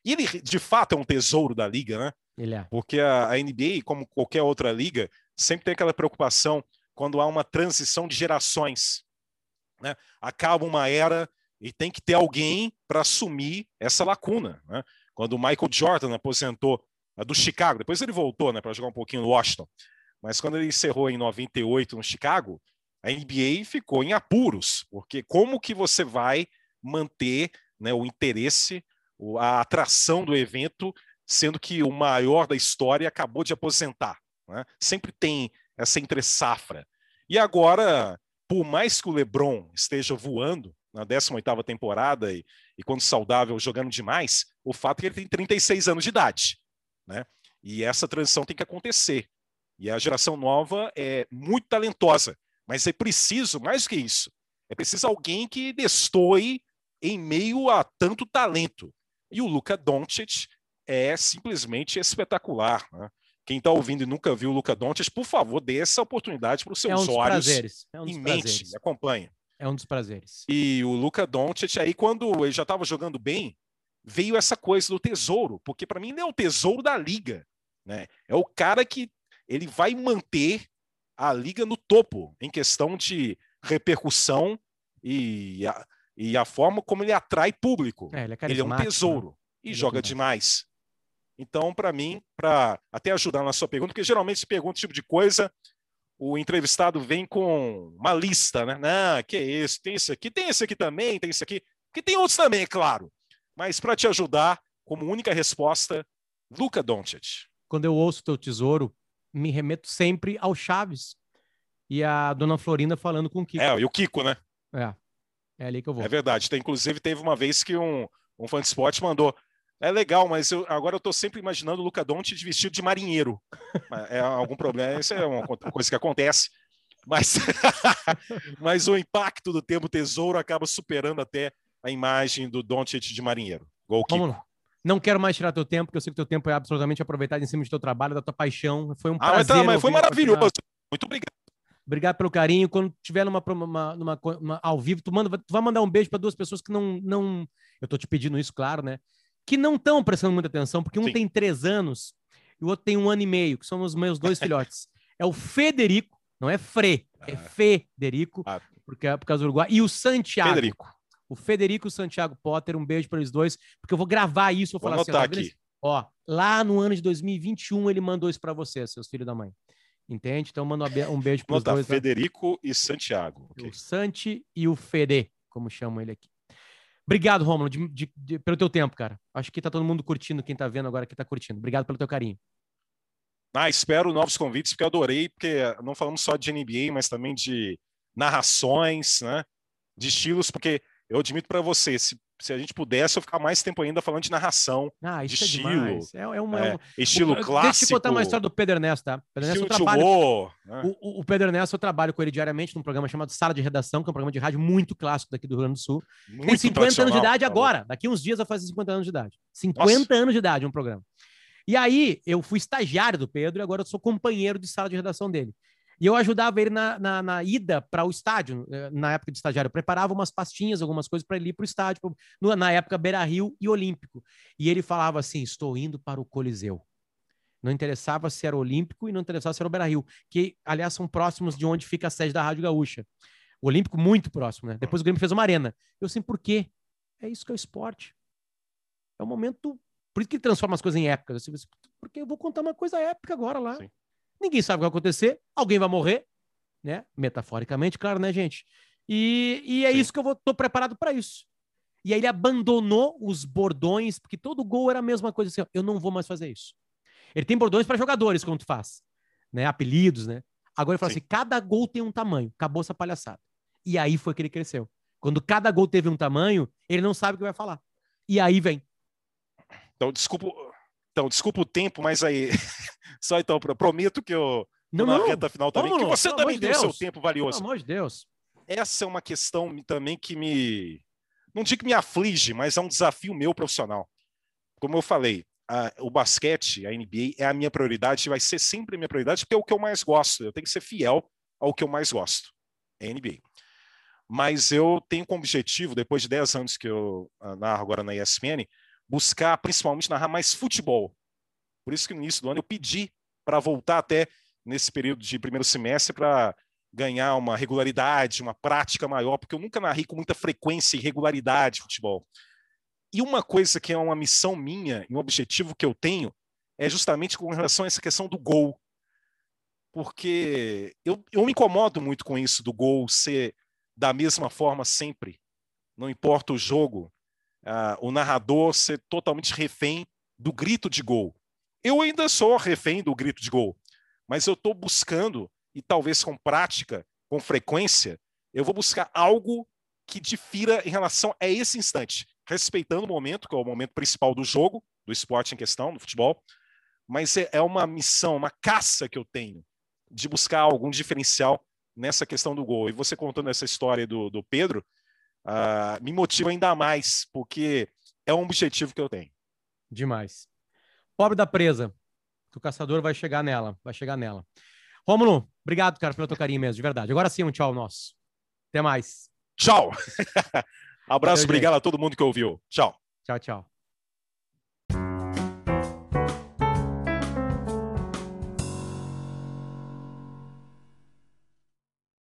E ele, de fato, é um tesouro da liga, né?
Ele é.
Porque a, a NBA, como qualquer outra liga, sempre tem aquela preocupação quando há uma transição de gerações. Né? Acaba uma era e tem que ter alguém para assumir essa lacuna. Né? Quando o Michael Jordan aposentou do Chicago, depois ele voltou né, para jogar um pouquinho no Washington, mas quando ele encerrou em 98 no Chicago, a NBA ficou em apuros, porque como que você vai manter né, o interesse, a atração do evento, sendo que o maior da história acabou de aposentar? Né? Sempre tem essa entre-safra. E agora, por mais que o LeBron esteja voando na 18ª temporada e, e quando saudável jogando demais, o fato é que ele tem 36 anos de idade. Né? E essa transição tem que acontecer. E a geração nova é muito talentosa. Mas é preciso, mais do que isso, é preciso alguém que destoie em meio a tanto talento. E o Luca Doncic é simplesmente espetacular. Né? quem está ouvindo e nunca viu o Luca Doncic, por favor, dê essa oportunidade para os seus
é um
olhos
prazeres. É um
em
prazeres.
mente. Acompanhe.
É um dos prazeres.
E o Luca Doncic, aí quando ele já estava jogando bem, veio essa coisa do tesouro, porque para mim não é o tesouro da liga, né? É o cara que ele vai manter a liga no topo em questão de repercussão e a, e a forma como ele atrai público.
É, ele, é
ele é um tesouro
né?
e
Ele é
joga demais. Então, para mim, para até ajudar na sua pergunta, porque geralmente se pergunta esse tipo de coisa, o entrevistado vem com uma lista, né? Não, que é isso, tem isso aqui, tem esse aqui também, tem isso aqui, que tem outros também, é claro. Mas para te ajudar, como única resposta, Luca Doncic.
Quando eu ouço teu tesouro, me remeto sempre ao Chaves e a dona Florinda falando com o Kiko.
É, e o Kiko, né?
É, é ali que eu vou.
É verdade. Tem, inclusive, teve uma vez que um, um fã de esporte mandou. É legal, mas eu, agora eu estou sempre imaginando o Luca Doncic vestido de marinheiro. É algum problema, isso é uma coisa que acontece. Mas, mas o impacto do termo tesouro acaba superando até a imagem do Doncic de marinheiro. Gol
Vamos lá. Não quero mais tirar teu tempo, porque eu sei que teu tempo é absolutamente aproveitado em cima do teu trabalho, da tua paixão. Foi um
Ah, mas,
prazer.
tá, mas foi maravilhoso. Muito obrigado.
Obrigado pelo carinho. Quando tiver numa, numa, numa, numa- ao vivo, tu, manda, tu vai mandar um beijo para duas pessoas que não, não. Eu tô te pedindo isso, claro, né? Que não estão prestando muita atenção, porque um
Sim.
tem três anos e o outro tem um ano e meio, que são os meus dois filhotes. É o Federico, não é Fre, é
Ah.
Federico,
Ah.
porque é por causa do Uruguai, e o Santiago.
Federico.
O Federico e o Santiago Potter, um beijo para eles dois, porque eu vou gravar isso. Vou
Vou
falar assim, ó,
aqui.
Ó, lá no ano de 2021 ele mandou isso para vocês, seus filhos da mãe. Entende? Então manda um be- beijo para os dois. lá.
Federico e Santiago. Ok.
O Santi e o Fede, como chamam ele aqui. Obrigado, Romulo, de- de- de- pelo teu tempo, cara. Acho que tá todo mundo curtindo, quem tá vendo agora que tá curtindo. Obrigado pelo teu carinho.
Ah, espero novos convites, porque eu adorei, porque não falamos só de NBA, mas também de narrações, né? De estilos, porque eu admito para você, se, se a gente pudesse, eu ficar mais tempo ainda falando de narração,
Ah, isso
De
é
estilo.
É, é uma, é
é,
uma-
estilo
o-
clássico,
Deixa eu te contar uma história do Pedro Ernesto, tá? Pedro Ernesto, trabalho,
né?
o, o- o Pedro Ernesto, eu trabalho com ele diariamente num programa chamado Sala de Redação, que é um programa de rádio muito clássico daqui do Rio Grande do Sul.
Muito
Tem 50 anos de idade agora. Daqui uns dias vai fazer 50 anos de idade. 50 anos de idade um programa. E aí, eu fui estagiário do Pedro e agora eu sou companheiro de sala de redação dele. E eu ajudava ele na, na, na ida para o estádio, eh, na época de estagiário. Eu preparava umas pastinhas, algumas coisas para ele ir para o estádio, na época Beira Rio e Olímpico. E ele falava assim: estou indo para o Coliseu. Não interessava se era Olímpico e não interessava se era o Beira Rio, que, aliás, são próximos de onde fica a sede da Rádio Gaúcha. O Olímpico, muito próximo, né? Depois o Grêmio fez uma arena. Eu assim, por quê? É isso que é o esporte. É o momento. Por isso que ele transforma as coisas em épocas. Assim, porque eu vou contar uma coisa épica agora lá.
Sim.
Ninguém sabe o que vai acontecer, alguém vai morrer, né? Metaforicamente, claro, né, gente? E, e é
Sim.
isso que eu vou, tô preparado para isso. E aí ele abandonou os bordões, porque todo gol era a mesma coisa assim, ó, eu não vou mais fazer isso. Ele tem bordões para jogadores, como tu faz, né? Apelidos, né? Agora ele fala
Sim.
assim: cada gol tem um tamanho, acabou essa palhaçada. E aí foi que ele cresceu. Quando cada gol teve um tamanho, ele não sabe o que vai falar. E aí vem.
Então, desculpa, então, desculpa o tempo, mas aí. Só então, pro- prometo que eu.
Não,
na
não,
reta final também,
vamos,
que você
pelo
também
amor de
tem o seu
Deus.
tempo
pelo
valioso.
amor de Deus.
Essa é uma questão também que me. Não digo que me aflige, mas é um desafio meu profissional. Como eu falei, a- o basquete, a NBA, é a minha prioridade, vai ser sempre a minha prioridade, porque é o que eu mais gosto. Eu tenho que ser fiel ao que eu mais gosto, é a NBA. Mas eu tenho como objetivo, depois de 10 anos que eu ah, narro agora na ESPN, buscar principalmente narrar mais futebol. Por isso que no início do ano eu pedi para voltar até nesse período de primeiro semestre para ganhar uma regularidade, uma prática maior, porque eu nunca narrei com muita frequência e regularidade futebol. E uma coisa que é uma missão minha e um objetivo que eu tenho é justamente com relação a essa questão do gol. Porque eu, eu me incomodo muito com isso do gol ser da mesma forma sempre. Não importa o jogo, ah, o narrador ser totalmente refém do grito de gol. Eu ainda sou refém do grito de gol, mas eu estou buscando, e talvez com prática, com frequência, eu vou buscar algo que difira em relação a esse instante, respeitando o momento, que é o momento principal do jogo, do esporte em questão, do futebol, mas é, é uma missão, uma caça que eu tenho de buscar algum diferencial nessa questão do gol. E você contando essa história do, do Pedro, ah, me motiva ainda mais, porque é um objetivo que eu tenho.
Demais. Pobre da presa. Que o caçador vai chegar nela. Vai chegar nela. Rômulo, obrigado, cara, pelo teu carinho mesmo, de verdade. Agora sim, um tchau nosso. Até mais.
Tchau. Abraço,
Valeu,
obrigado a todo mundo que ouviu. Tchau.
Tchau, tchau.